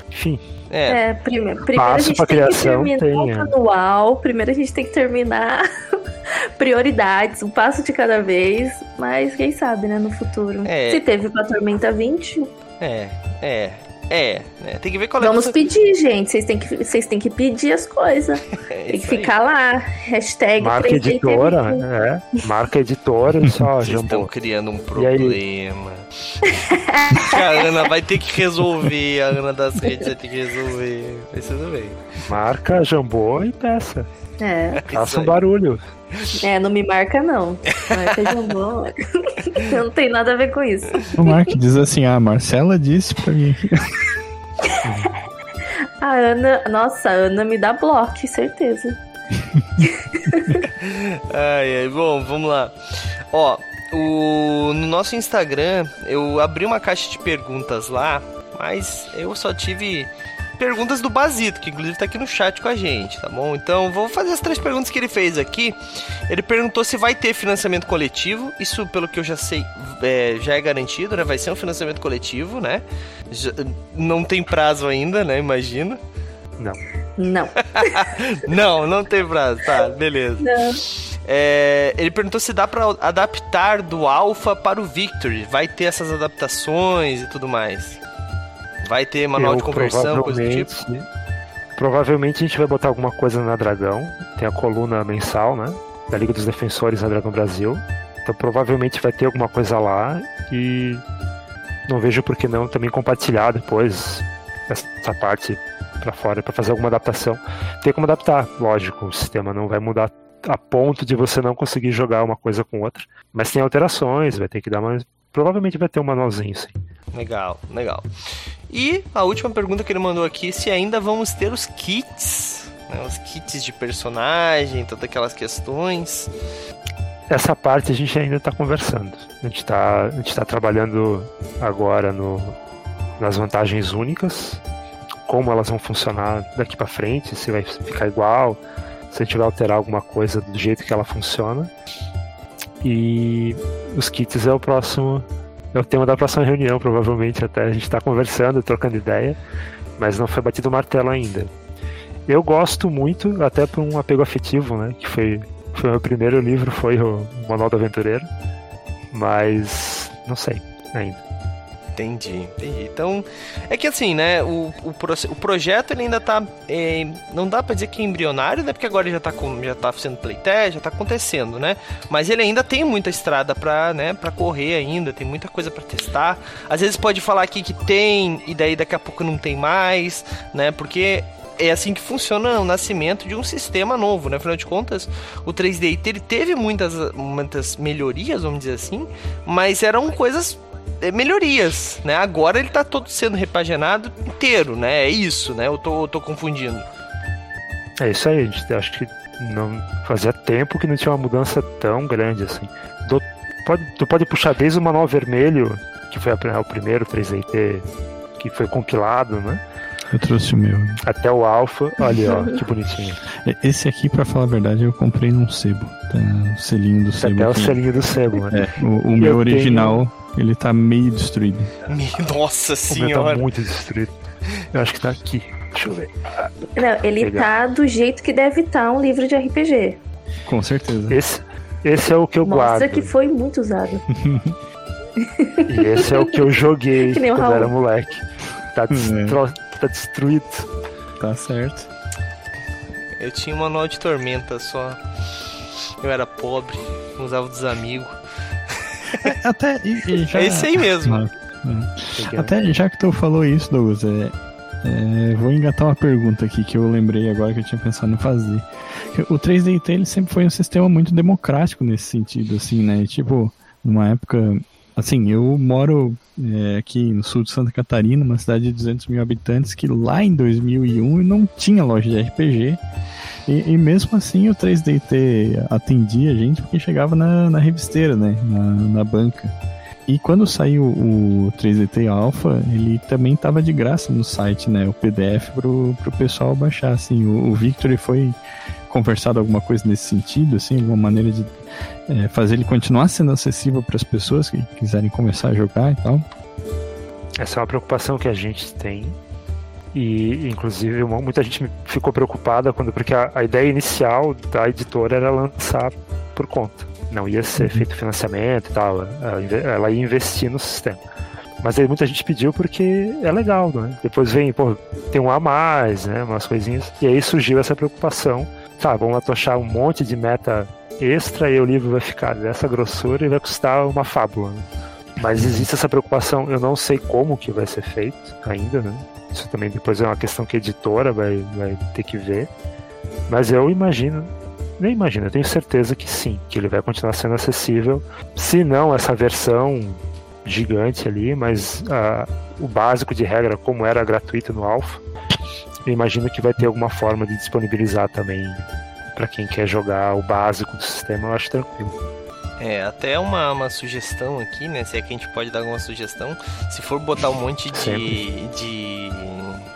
Enfim. É, é primeiro, primeiro a gente tem criação, que terminar o manual, primeiro a gente tem que terminar prioridades, um passo de cada vez, mas quem sabe, né, no futuro. É. Se teve pra Tormenta 20. É, é. É, né? Tem que ver qual é Vamos pedir, gente. Vocês têm que, vocês têm que pedir as coisas. É Tem que aí. ficar lá. Hashtag Marca 3D editora, é. Marca editora só, Vocês estão criando um E aí? problema. a Ana vai ter que resolver. A Ana das redes vai ter que resolver. Tudo bem. Marca Jambô e peça. É, Faça um barulho. É, não me marca, não. Marca jambô. não tem nada a ver com isso. O Mark diz assim: ah, a Marcela disse pra mim. A Ana, nossa, a Ana me dá bloco, certeza. Ai, ai, bom, vamos lá. Ó, o, no nosso Instagram eu abri uma caixa de perguntas lá, mas eu só tive perguntas do Basito, que inclusive tá aqui no chat com a gente, tá bom? Então vou fazer as três perguntas que ele fez aqui. Ele perguntou se vai ter financiamento coletivo. Isso, pelo que eu já sei, é, já é garantido, né? Vai ser um financiamento coletivo, né? Já- não tem prazo ainda, né? Imagina. Não. Não. Não, não tem prazo. Tá, beleza. Não. É, ele perguntou se dá pra adaptar do Alpha para o Victory. Vai ter essas adaptações e tudo mais. Vai ter manual Eu de conversão, coisa do tipo. provavelmente- Provavelmente a gente vai botar alguma coisa na Dragão. Tem a coluna mensal, né? Da Liga dos Defensores na Dragão Brasil. Então provavelmente vai ter alguma coisa lá e não vejo por que não também compartilhar depois essa parte pra fora pra fazer alguma adaptação. Tem como adaptar, lógico, o sistema não vai mudar a ponto de você não conseguir jogar uma coisa com outra, mas tem alterações, vai ter que dar mais provavelmente vai ter um manualzinho sim. Legal, legal. E a última pergunta que ele mandou aqui, se ainda vamos ter os kits, né, os kits de personagem, todas aquelas questões. Essa parte a gente ainda está conversando. A gente está tá trabalhando agora no, nas vantagens únicas, como elas vão funcionar daqui para frente, se vai ficar igual, se a gente vai alterar alguma coisa do jeito que ela funciona. E os kits é o próximo, é o tema da próxima reunião, provavelmente até a gente está conversando, trocando ideia, mas não foi batido o martelo ainda. Eu gosto muito, até por um apego afetivo, né? Que foi foi o meu primeiro livro, foi o Manual do Aventureiro. Mas não sei ainda. Entendi, entendi. Então, é que assim, né, o, o, o projeto ele ainda tá, é, não dá pra dizer que é embrionário, né, porque agora já tá, com, já tá sendo playtest, já tá acontecendo, né, mas ele ainda tem muita estrada pra, né, pra correr ainda, tem muita coisa pra testar. Às vezes pode falar aqui que tem, e daí daqui a pouco não tem mais, né, porque é assim que funciona o nascimento de um sistema novo, né? Afinal de contas, o 3D ele teve muitas, muitas melhorias, vamos dizer assim, mas eram coisas melhorias, né? Agora ele tá todo sendo repaginado inteiro, né? É isso, né? Eu tô, eu tô confundindo. É isso aí, acho que não fazia tempo que não tinha uma mudança tão grande assim. Do- pode, tu pode puxar desde o Manual Vermelho, que foi a- o primeiro 3DT que foi compilado, né? Eu trouxe o meu. Até o Alpha, olha ó, que bonitinho. Esse aqui, pra falar a verdade, eu comprei num sebo. Tá o selinho do sebo. Até o aqui. selinho do sebo, né? É, o, o Eu meu original, ele tá meio destruído. Nossa O meu tá senhora. muito destruído. Eu acho que tá aqui. Deixa eu ver. Não, ele Legal. tá do jeito que deve estar um livro de RPG. Com certeza. Esse, esse é o que eu Mostra guardo. que foi muito usado. E esse é o que eu joguei Que nem o quando era moleque. Tá, É. tá destruído. Tá certo. Eu tinha um manual de tormenta só. Eu era pobre, usava dos amigos. Até. E, e já... É esse aí mesmo. Ah, Até já que tu falou isso, Douglas, é, é, vou engatar uma pergunta aqui que eu lembrei agora que eu tinha pensado em fazer. O 3DT ele sempre foi um sistema muito democrático nesse sentido, assim, né? Tipo, numa época. Assim, eu moro é, aqui no sul de Santa Catarina, uma cidade de 200 mil habitantes, que lá em 2001 não tinha loja de RPG. E, e mesmo assim o 3DT atendia a gente porque chegava na, na revisteira, né? Na, na banca. E quando saiu o 3DT Alpha, ele também estava de graça no site, né? O PDF pro, pro pessoal baixar, assim. O, o Victory foi conversado alguma coisa nesse sentido, assim, alguma maneira de é, fazer ele continuar sendo acessível para as pessoas que quiserem começar a jogar e tal. Essa é uma preocupação que a gente tem. E, inclusive, muita gente ficou preocupada quando, porque a, a ideia inicial da editora era lançar por conta. Não ia ser feito financiamento e tal. Ela ia investir no sistema. Mas aí muita gente pediu porque é legal, né? Depois vem, pô, tem um a mais, né? Umas coisinhas. E aí surgiu essa preocupação. Tá, vamos atochar um monte de meta extra e o livro vai ficar dessa grossura e vai custar uma fábula. Né? Mas existe essa preocupação, eu não sei como que vai ser feito ainda, né? Isso também depois é uma questão que a editora vai, vai ter que ver. Mas eu imagino, nem imagino, eu tenho certeza que sim, que ele vai continuar sendo acessível. Se não essa versão gigante ali, mas uh, o básico de regra, como era gratuito no Alpha, eu imagino que vai ter alguma forma de disponibilizar também para quem quer jogar o básico do sistema, eu acho tranquilo. É, até uma, uma sugestão aqui, né? Se é que a gente pode dar alguma sugestão. Se for botar um monte de, de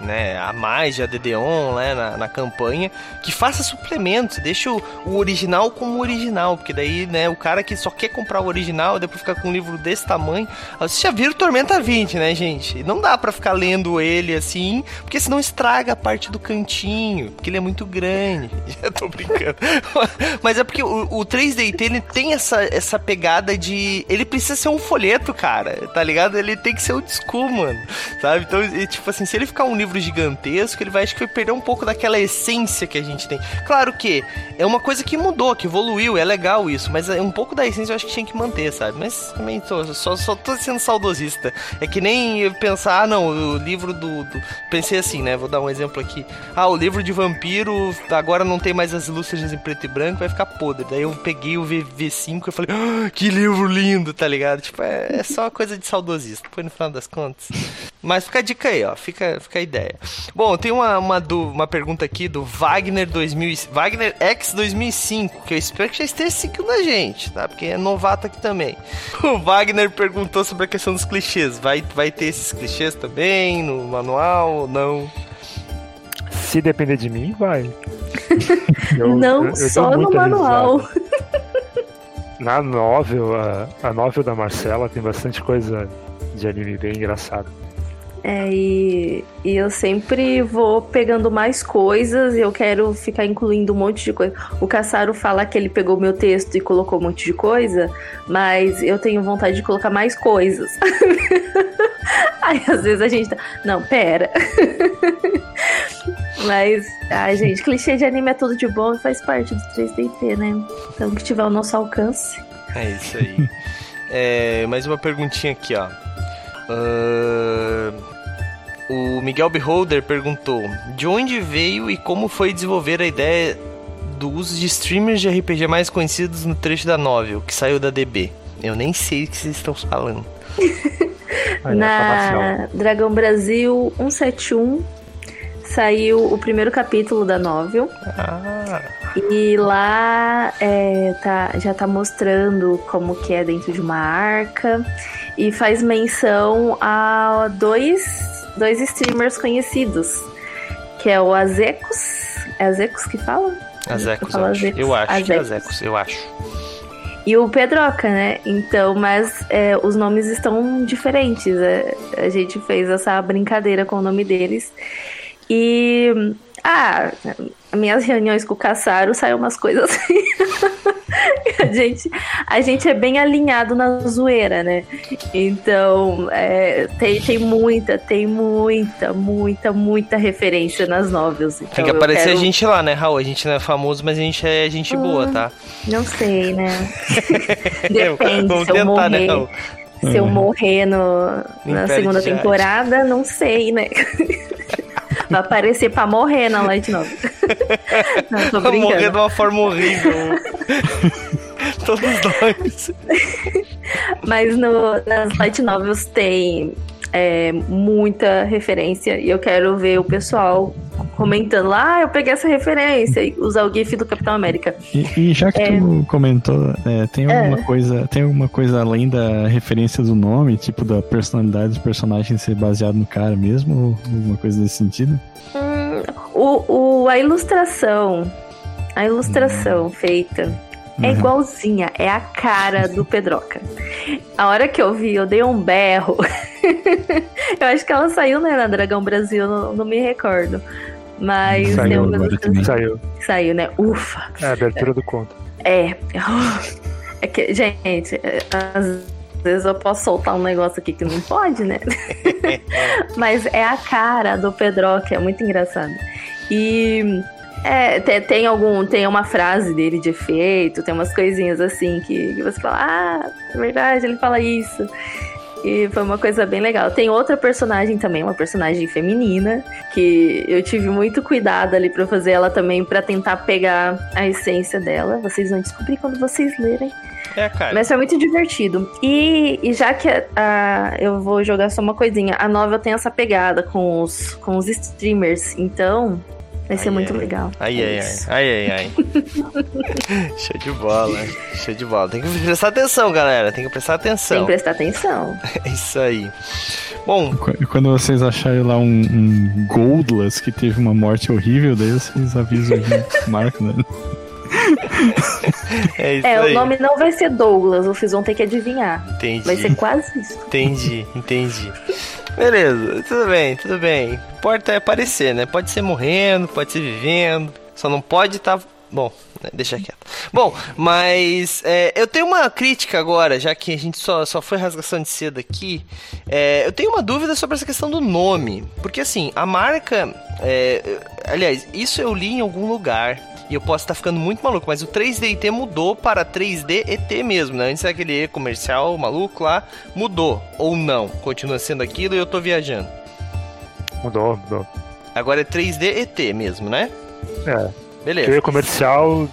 né, a mais de ADD-ON né, na, na, campanha, que faça suplementos, deixa o, o, original como original, porque daí, né, o cara que só quer comprar o original, depois ficar com um livro desse tamanho, você já viram Tormenta 20, né, gente? Não dá para ficar lendo ele assim, porque senão estraga a parte do cantinho, porque ele é muito grande. Já tô brincando. Mas é porque o, o 3DT ele tem essa, essa pegada de. Ele precisa ser um folheto, cara, tá ligado? Ele tem que ser o school, mano, sabe? Então, tipo assim, se ele ficar um livro livro gigantesco, ele vai acho que vai perder um pouco daquela essência que a gente tem. Claro que é uma coisa que mudou, que evoluiu, é legal isso, mas é um pouco da essência eu acho que tinha que manter, sabe? Mas também tô, só, só tô sendo saudosista. É que nem eu pensar, ah, não, o livro do, do, Pensei assim, né? Vou dar um exemplo aqui. Ah, o livro de vampiro agora não tem mais as ilustrações em preto e branco, vai ficar podre. Daí eu peguei o V5 e falei, ah, que livro lindo, tá ligado? Tipo, é, é só coisa de saudosista. Foi no final das contas. Mas fica a dica aí, ó. Fica, fica a ideia ideia. Bom, tem uma, uma, do, uma pergunta aqui do Wagner 2000, Wagner X 2005, que eu espero que já esteja seguindo a gente, tá? Porque é novato aqui também. O Wagner perguntou sobre a questão dos clichês. Vai, vai ter esses clichês também no manual ou não? Se depender de mim, vai. Eu, não eu, eu só no manual. Na novel, a, a novel da Marcela tem bastante coisa de anime bem engraçado. É, e, e, eu sempre vou pegando mais coisas e eu quero ficar incluindo um monte de coisa. O Caçaro fala que ele pegou meu texto e colocou um monte de coisa, mas eu tenho vontade de colocar mais coisas. Aí às vezes a gente tá. Não, pera. mas, ai, gente, clichê de anime é tudo de bom e faz parte do 3DT, né? Então que tiver o nosso alcance. É isso aí. é, mais uma perguntinha aqui, ó. Uh, o Miguel Beholder perguntou: de onde veio e como foi desenvolver a ideia do uso de streamers de RPG mais conhecidos no trecho da novel, que saiu da DB? Eu nem sei o que vocês estão falando. Na Dragão Brasil 171 saiu o primeiro capítulo da novel. Ah. E lá é, tá, já tá mostrando como que é dentro de uma arca e faz menção a dois, dois streamers conhecidos, que é o Azecos. É Azecos que fala? Azecos, eu, acho. eu acho Azecos. é Azecos, eu acho. E o Pedroca, né? Então, mas é, os nomes estão diferentes. É, a gente fez essa brincadeira com o nome deles. E. Ah, minhas reuniões com o Caçaro saiu umas coisas assim. a, gente, a gente é bem alinhado na zoeira, né? Então, é, tem, tem muita, tem muita, muita, muita referência nas novels. Então, tem que aparecer quero... a gente lá, né, Raul? A gente não é famoso, mas a gente é gente boa, tá? Não sei, né? Depende, Vamos se eu tentar, né, morrer... Né, Raul? Se eu uhum. morrer no, na segunda temporada, não sei, né? Vai aparecer pra morrer na Light Novel. Não, tô brincando. Morrer de uma forma horrível. Todos nós. Mas no, nas Light Novels tem é, muita referência e eu quero ver o pessoal comentando lá, ah, eu peguei essa referência e usar o GIF do Capitão América. E, e já que é... tu comentou, é, tem alguma é. coisa, tem alguma coisa além da referência do nome, tipo da personalidade do personagem ser baseado no cara mesmo, ou alguma coisa nesse sentido? Hum, o, o, a ilustração, a ilustração hum. feita é uhum. igualzinha, é a cara do Pedroca. A hora que eu vi, eu dei um berro. eu acho que ela saiu, né, na Dragão Brasil, não, não me recordo. Mas saiu. Saiu. Saiu, né? Ufa. É a abertura do conto. É. É que, gente, as vezes eu posso soltar um negócio aqui que não pode, né? Mas é a cara do Pedro que é muito engraçado. E é, tem, tem, algum. Tem uma frase dele de efeito, tem umas coisinhas assim que, que você fala, ah, é verdade, ele fala isso. E foi uma coisa bem legal. Tem outra personagem também, uma personagem feminina, que eu tive muito cuidado ali para fazer ela também, para tentar pegar a essência dela. Vocês vão descobrir quando vocês lerem. É, cara. Mas foi muito divertido. E, e já que a, a, eu vou jogar só uma coisinha, a novel tem essa pegada com os, com os streamers. Então, Vai ser ai, muito ai. legal. Ai, ai, ai, ai, ai, ai. Show de bola, show de bola. Tem que prestar atenção, galera. Tem que prestar atenção. Tem que prestar atenção. É isso aí. Bom. Quando vocês acharem lá um, um Goldless que teve uma morte horrível, daí vocês avisam o Marco, né? É, isso é aí. o nome não vai ser Douglas, vocês vão ter que adivinhar. Entendi. Vai ser quase isso. Entendi, entendi. Beleza, tudo bem, tudo bem. Importa é aparecer, né? Pode ser morrendo, pode ser vivendo, só não pode estar. Tá... Bom, né, deixa quieto. Bom, mas é, eu tenho uma crítica agora, já que a gente só, só foi rasgação de seda aqui. É, eu tenho uma dúvida sobre essa questão do nome. Porque assim, a marca. É, aliás, isso eu li em algum lugar. E eu posso estar ficando muito maluco, mas o 3D mudou para 3D ET mesmo, né? Antes aquele E comercial maluco lá, mudou. Ou não? Continua sendo aquilo e eu tô viajando. Mudou, mudou. Agora é 3D ET mesmo, né? É. Beleza. O comercial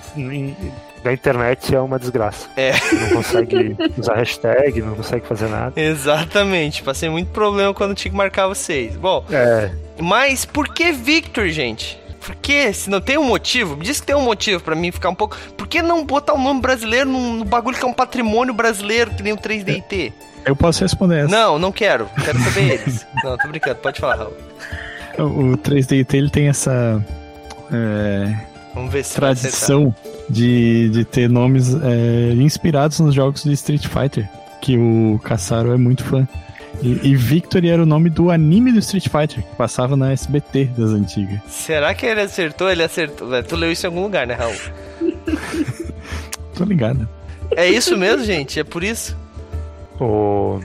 da internet é uma desgraça. É. Não consegue usar hashtag, não consegue fazer nada. Exatamente. Passei muito problema quando tinha que marcar vocês. Bom. É. Mas por que Victor, gente? Por que? Se não tem um motivo, me diz que tem um motivo para mim ficar um pouco. Por que não botar o nome brasileiro num, bagulho que é um patrimônio brasileiro, que nem o 3DT? Eu posso responder essa. Não, não quero. Quero saber eles. não, tô brincando. Pode falar, Raul. O 3DT ele tem essa. É, Vamos ver se tradição de, de ter nomes é, inspirados nos jogos de Street Fighter. Que o Caçaro é muito fã. E, e Victory era o nome do anime do Street Fighter, que passava na SBT das antigas. Será que ele acertou? Ele acertou. Tu leu isso em algum lugar, né, Raul? Tô ligado. É isso mesmo, gente? É por isso? O...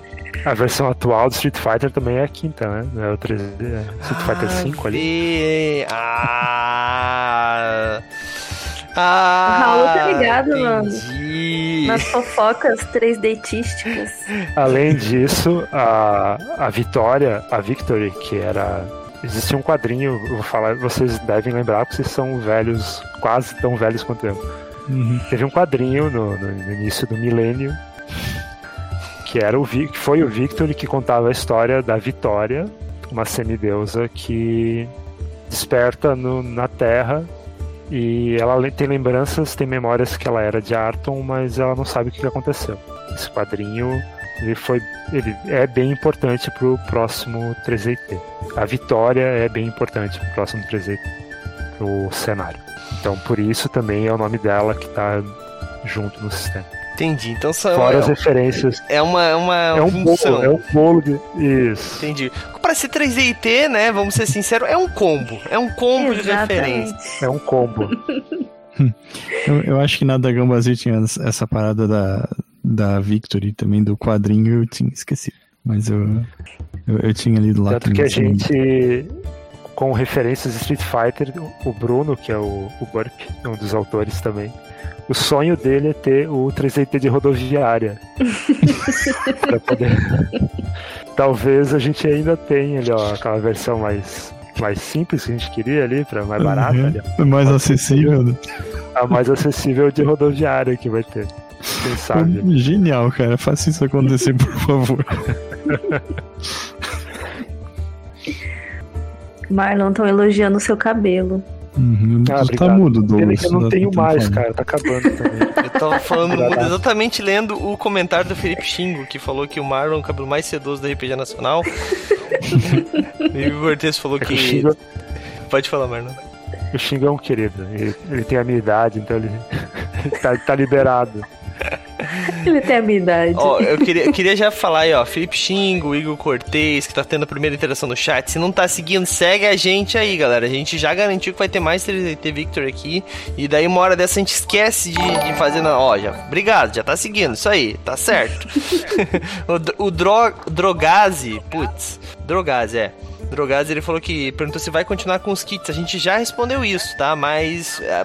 A versão atual do Street Fighter também é a quinta, né? É o 3D, é Street Fighter ah, 5 ali. Vi. Ah. Ah, o Raul tá ligado, entendi. mano. Nas fofocas 3D-tísticas. Além disso, a, a Vitória, a Victory, que era. Existia um quadrinho, eu vou falar, vocês devem lembrar, porque vocês são velhos, quase tão velhos quanto eu. Uhum. Teve um quadrinho no, no, no início do milênio que era o que foi o Victory que contava a história da Vitória, uma semideusa que desperta no, na Terra e ela tem lembranças, tem memórias que ela era de Arton, mas ela não sabe o que aconteceu. Esse quadrinho ele foi, ele é bem importante pro próximo 3 t A vitória é bem importante pro próximo 3 t pro cenário. Então por isso também é o nome dela que tá junto no sistema. Entendi. Então são. Fora é, as referências. É uma. É, uma é um função. bolo, é um bolo de. Isso. Entendi. Para ser 3DT, né? Vamos ser sinceros, é um combo. É um combo Exatamente. de referência. É um combo. eu, eu, acho que na da Gambazzi tinha essa parada da, da Victory também, do quadrinho, eu tinha esquecido. Mas eu, eu, eu tinha lido lá Tanto também. que a gente, com referências de Street Fighter, o Bruno, que é o, o Burp, é um dos autores também, o sonho dele é ter o 3DT de rodoviária. pra poder... Talvez a gente ainda tenha ali, ó, aquela versão mais, mais simples que a gente queria ali, pra mais barata. Uhum. Ali, mais acessível. Né? A mais acessível de rodoviária que vai ter. Quem sabe? Genial, cara. Faça isso acontecer, por favor. Marlon, estão elogiando o seu cabelo. Uhum. Ah, tá mudo, Douglas. Eu não tenho mais, cara. Tá acabando também. Eu tava falando exatamente lendo o comentário do Felipe Xingo, que falou que o Marlon é o cabelo mais sedoso da RPG Nacional. e o Cortez falou É que. o Xingo, Pode falar, Marlon. o Xingo é um querido. Ele, ele tem a minha idade, então ele tá, tá liberado. Ele tem a minha idade. Ó, eu queria, eu queria já falar aí, ó. Felipe Xingo, Igor Cortez, que tá tendo a primeira interação no chat. Se não tá seguindo, segue a gente aí, galera. A gente já garantiu que vai ter mais 3DT Victor aqui. E daí, uma hora dessa, a gente esquece de, de fazer na. Ó, já. Obrigado, já tá seguindo. Isso aí, tá certo. o o Dro, Drogazi, putz, Drogazi, é. Drogazi, ele falou que perguntou se vai continuar com os kits. A gente já respondeu isso, tá? Mas. É,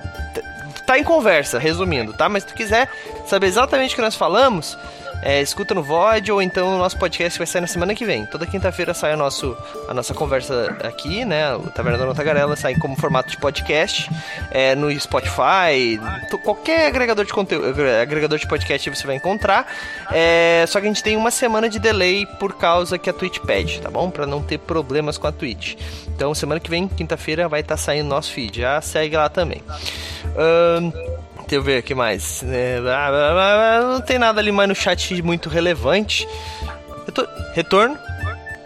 tá em conversa, resumindo, tá? Mas se tu quiser saber exatamente o que nós falamos, é, escuta no VOD ou então o nosso podcast vai sair na semana que vem. Toda quinta-feira sai a, nosso, a nossa conversa aqui, né? O Taverna da Tagarela sai como formato de podcast é, no Spotify, qualquer agregador de conteúdo, agregador de podcast você vai encontrar. É, só que a gente tem uma semana de delay por causa que a Twitch pede, tá bom? Para não ter problemas com a Twitch. Então semana que vem, quinta-feira, vai estar tá saindo nosso feed. Já segue lá também. Um, Deixa eu ver o que mais. É, não tem nada ali mais no chat muito relevante. Eu tô. Retorno?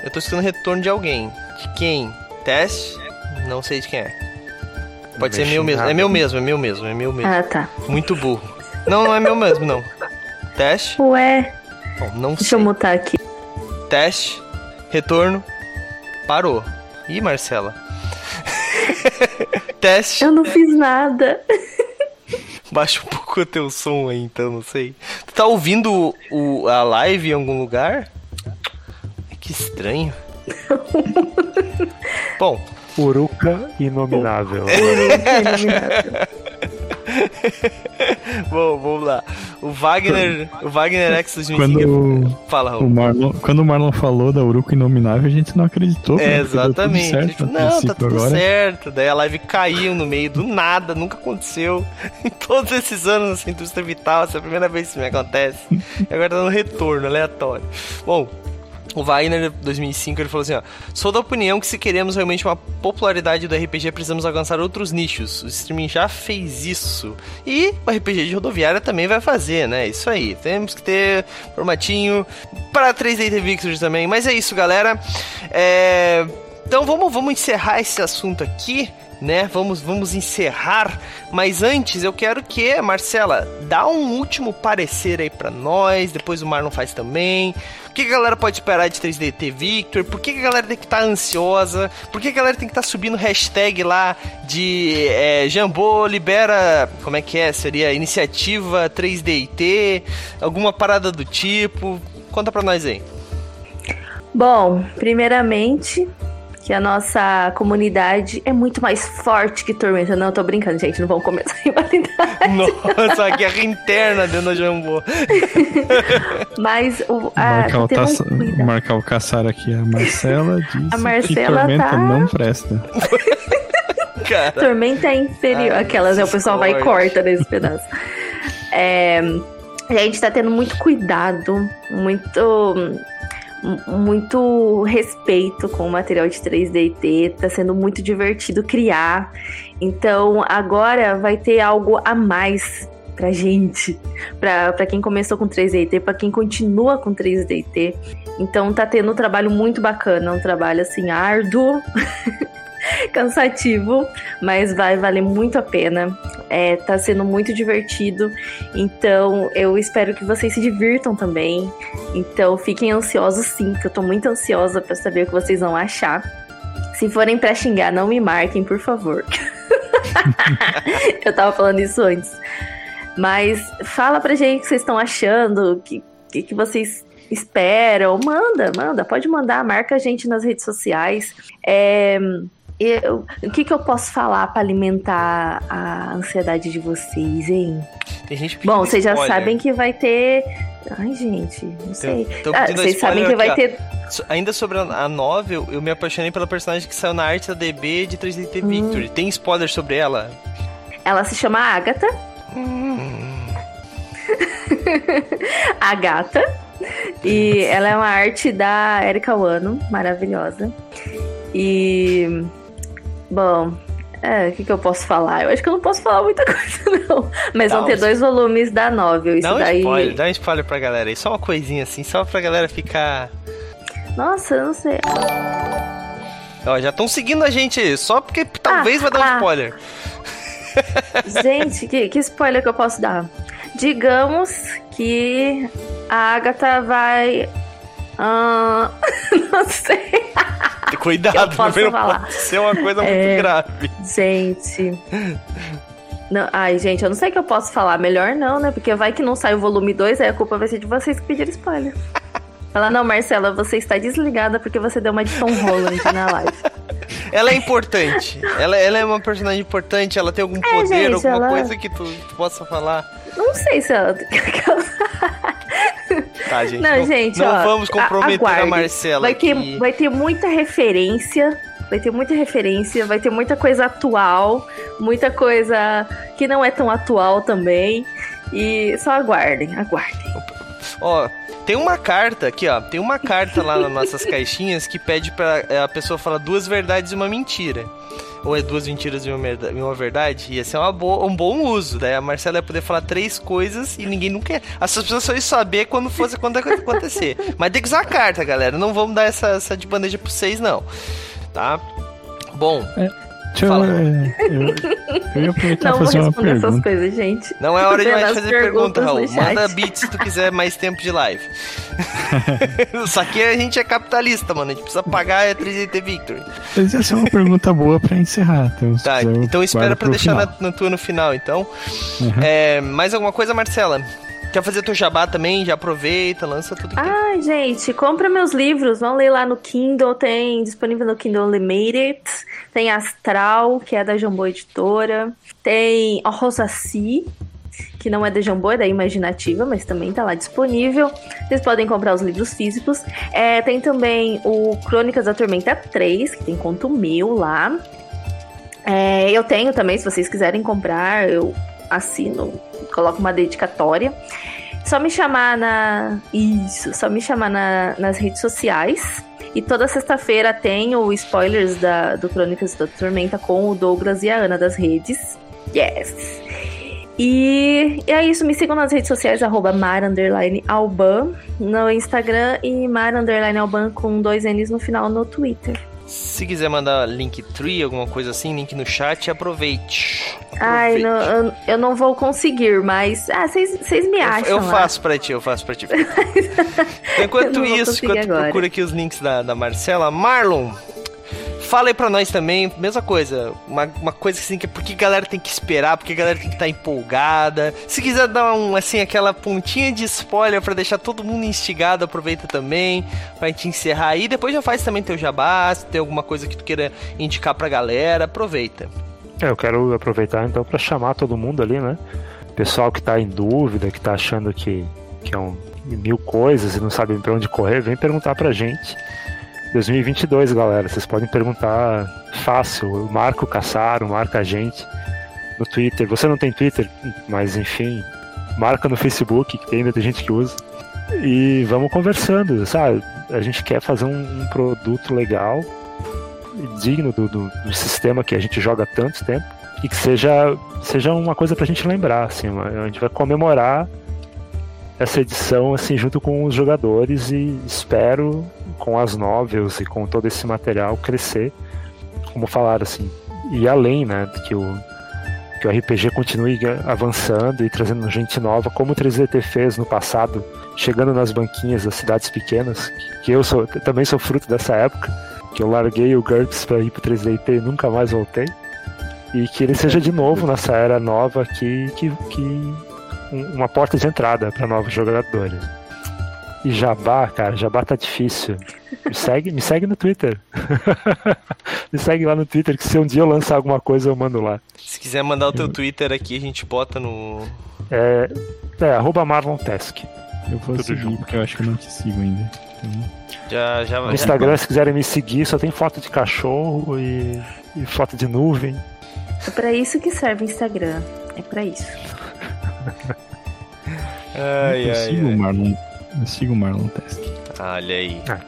Eu tô escutando retorno de alguém. De quem? Teste? Não sei de quem é. Pode ser meu mesmo. É meu mesmo, é meu mesmo, é meu mesmo. Ah, tá. Muito burro. Não, não é meu mesmo, não. Teste? Ué. Bom, não Deixa sei. eu mutar aqui. Teste. Retorno. Parou. Ih, Marcela. Teste. Eu não fiz nada. Baixa um pouco o teu som aí, então, não sei. Tu tá ouvindo o, a live em algum lugar? Que estranho. Bom. Uruca Inominável. Uruca Inominável. Bom, vamos lá. O Wagner, o Wagner X 2005. Quando Fala, o Marlon, quando o Marlon falou da Uruca Inominável, a gente não acreditou. É, exatamente. Certo, não, tá tudo agora. certo. Daí a live caiu no meio do nada, nunca aconteceu. Em todos esses anos na indústria vital, essa é a primeira vez que isso me acontece. e agora tá no retorno, aleatório. Bom, o Wagner, 2005, ele falou assim, ó, Sou da opinião que se queremos realmente uma popularidade do RPG, precisamos alcançar outros nichos. O streaming já fez isso. E o RPG de rodoviária também vai fazer, né? Isso aí. Temos que ter formatinho para 3D Victory também. Mas é isso, galera. É... Então vamos, vamos encerrar esse assunto aqui né? Vamos, vamos encerrar, mas antes eu quero que, Marcela, dá um último parecer aí para nós, depois o Marlon faz também. O que a galera pode esperar de 3DT Victor? Por que a galera tem que estar tá ansiosa? Por que a galera tem que estar tá subindo hashtag lá de é, Jambô libera, como é que é? Seria iniciativa 3DT? Alguma parada do tipo? Conta pra nós aí. Bom, primeiramente, que a nossa comunidade é muito mais forte que Tormenta. Não, eu tô brincando, gente, não vamos começar a rivalidade. Nossa, a guerra interna dentro da Jambô. Mas o, a, marcar, o taça, marcar o caçar aqui, a Marcela disse a Marcela que Tormenta tá... não presta. Cara. Tormenta é inferior. Ai, Aquelas, né, o pessoal vai e corta nesse pedaço. É, a gente tá tendo muito cuidado, muito muito respeito com o material de 3D tá sendo muito divertido criar. Então agora vai ter algo a mais pra gente, pra, pra quem começou com 3DT, pra quem continua com 3DT. Então tá tendo um trabalho muito bacana, um trabalho assim árduo. cansativo, mas vai valer muito a pena. É, tá sendo muito divertido. Então eu espero que vocês se divirtam também. Então fiquem ansiosos sim, que eu tô muito ansiosa para saber o que vocês vão achar. Se forem para xingar, não me marquem, por favor. eu tava falando isso antes. Mas fala pra gente o que vocês estão achando, o que, que, que vocês esperam. Manda, manda, pode mandar, marca a gente nas redes sociais. É, eu, o que, que eu posso falar para alimentar a ansiedade de vocês, hein? Tem gente Bom, vocês já sabem que vai ter. Ai, gente, não sei. Ah, vocês sabem que vai ter. Ainda sobre a novel, eu me apaixonei pela personagem que saiu na arte da DB de 3DT hum. Victory. Tem spoiler sobre ela? Ela se chama Agatha. Hum. Agatha. E ela é uma arte da Erika Wano, maravilhosa. E Bom, é, o que, que eu posso falar? Eu acho que eu não posso falar muita coisa, não. Mas dá vão ter dois volumes da novel. Isso dá um daí. Spoiler, dá um spoiler pra galera aí. Só uma coisinha assim, só pra galera ficar. Nossa, eu não sei. Ó, já estão seguindo a gente aí, só porque talvez ah, vai dar um ah. spoiler. Gente, que, que spoiler que eu posso dar? Digamos que a Agatha vai. Ah, não sei. Cuidado, primeiro falar. pode ser uma coisa É. muito grave. Gente. Não, ai, gente, eu não sei o que eu posso falar. Melhor não, né? Porque vai que não sai o volume 2, aí a culpa vai ser de vocês que pediram spoiler. Fala, não, Marcela, você está desligada porque você deu uma de Tom Holland na live. Ela é importante. Ela, ela é uma personagem importante, ela tem algum poder, É, gente, alguma ela- coisa que tu, tu possa falar. Não sei se ela. Tá, gente. Não, gente, não ó, vamos comprometer a- a. Marcela. Vai ter, aqui. vai ter muita referência. Vai ter muita referência, vai ter muita coisa atual, muita coisa que não é tão atual também. E só aguardem, aguardem. Ó, tem uma carta aqui, ó. Tem uma carta lá nas nossas caixinhas que pede pra é, a pessoa falar duas verdades e uma mentira. Ou é duas mentiras e uma, e verdade? Ia ser uma boa, um bom uso. Daí a Marcela ia poder falar três coisas e ninguém nunca ia. As pessoas só iam saber quando fosse quando acontecer. Mas tem que usar a carta, galera. Não vamos dar essa, essa de bandeja pra vocês, não. Tá? Bom, Deixa eu, Fala. é, eu, eu ia aproveitar Não vou fazer uma responder essas pergunta. coisas, gente. não é hora de mais fazer pergunta, perguntas Raul. Manda beat se tu quiser mais tempo de live. Só que a gente é capitalista, mano. A gente precisa pagar a 3D Victory. Mas ia ser uma pergunta boa pra encerrar. Então, Tá, quiser, eu então espera pra deixar final. na, na tua no final, então. Uhum. É, mais alguma coisa, Marcela? Quer fazer teu jabá também? Já aproveita, lança tudo tem. Ai, gente, compra meus livros. Vão ler lá no Kindle. Tem disponível no Kindle Unlimited. Tem Astral, que é da Jambô Editora. Tem Rosaci, que não é da Jambô, é da Imaginativa, mas também tá lá disponível. Vocês podem comprar os livros físicos. É, tem também o Crônicas da Tormenta 3, que tem conto meu lá. É, eu tenho também, se vocês quiserem comprar, eu assino, coloco uma dedicatória. Só me chamar na. Isso, só me chamar na- nas redes sociais. E toda sexta-feira tem o spoilers da, do Crônicas da Tormenta com o Douglas e a Ana das redes. Yes! E, e é isso, me sigam nas redes sociais, arroba mar, underline, alban, no Instagram e mar, underline, alban, com dois N's no final no Twitter. Se quiser mandar link tree, alguma coisa assim, link no chat, aproveite. Ai, Aproveite. não, eu, eu não vou conseguir, mas. Ah, vocês me Eu- acham. eu, lá. faço pra ti, eu faço pra ti. Enquanto Eu isso, enquanto agora. procura aqui os links da, da Marcela, Marlon, fala aí pra nós também, mesma coisa, uma, uma coisa assim, que porque a galera tem que esperar, porque a galera tem que estar empolgada. Se quiser dar um, assim, aquela pontinha de spoiler pra deixar todo mundo instigado, aproveita também, pra gente encerrar aí. Depois já faz também teu jabá, se tem alguma coisa que tu queira indicar pra galera, aproveita. É, eu quero aproveitar então para chamar todo mundo ali, né? Pessoal que tá em dúvida, que tá achando que, que é um mil coisas e não sabe pra onde correr, vem perguntar pra gente. 2022, galera, vocês podem perguntar fácil. Marca o Caçaro, marca a gente no Twitter. Você não tem Twitter, mas enfim, marca no Facebook, que ainda tem gente que usa. E vamos conversando, sabe? A gente quer fazer um, um produto legal digno do, do, do sistema que a gente joga há tanto tempo e que seja, seja uma coisa pra gente lembrar, assim, a gente vai comemorar essa edição assim junto com os jogadores e espero com as novels e com todo esse material crescer, como falaram assim, e além, né, que o que o RPG continue avançando e trazendo gente nova, como o 3DT fez no passado, chegando nas banquinhas das cidades pequenas, que eu sou, também sou fruto dessa época, que eu larguei o GURPS para ir pro 3DT e nunca mais voltei. E que ele seja de novo nessa era nova que, que um- uma porta de entrada para novos jogadores. E Jabá, cara, Jabá tá difícil. Me segue, me segue no Twitter. me segue lá no Twitter, que se um dia eu lançar alguma coisa, eu mando lá. Se quiser mandar o teu Twitter aqui, a gente bota no. É, é arroba. Eu vou Tudo seguir, junto. porque eu acho que eu não te sigo ainda. Então, Já, já, No já- Instagram, se quiserem me seguir, só tem foto de cachorro e, e foto de nuvem. É pra isso que serve o Instagram. É pra isso. Ai, eu ai, sigo ai. Marlon. Eu sigo o Marlon Tesk. Olha aí. Ah.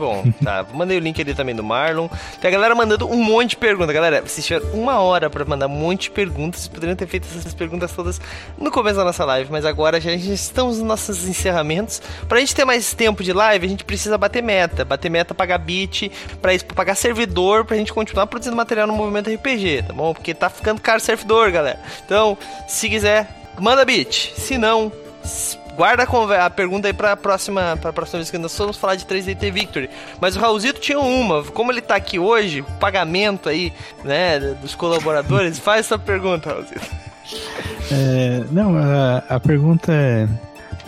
bom. Tá, mandei o link ali também do Marlon. Tem a galera mandando um monte de perguntas. Galera, vocês tiveram uma hora pra mandar um monte de perguntas. Vocês poderiam ter feito essas perguntas todas no começo da nossa live, mas agora já, estamos nos nossos encerramentos. Pra gente ter mais tempo de live, a gente precisa bater meta. Bater meta, pagar bit, pra isso, pra pagar servidor, pra gente continuar produzindo material no movimento RPG, tá bom? Porque tá ficando caro o servidor, galera. Então, se quiser, manda bit. Se não, guarda a, pergunta aí pra próxima, pra próxima vez que nós vamos falar de 3DT Victory. Mas o Raulzito tinha uma. Como ele tá aqui hoje, o pagamento aí, né, dos colaboradores, faz essa pergunta, Raulzito. É, não, a, a pergunta é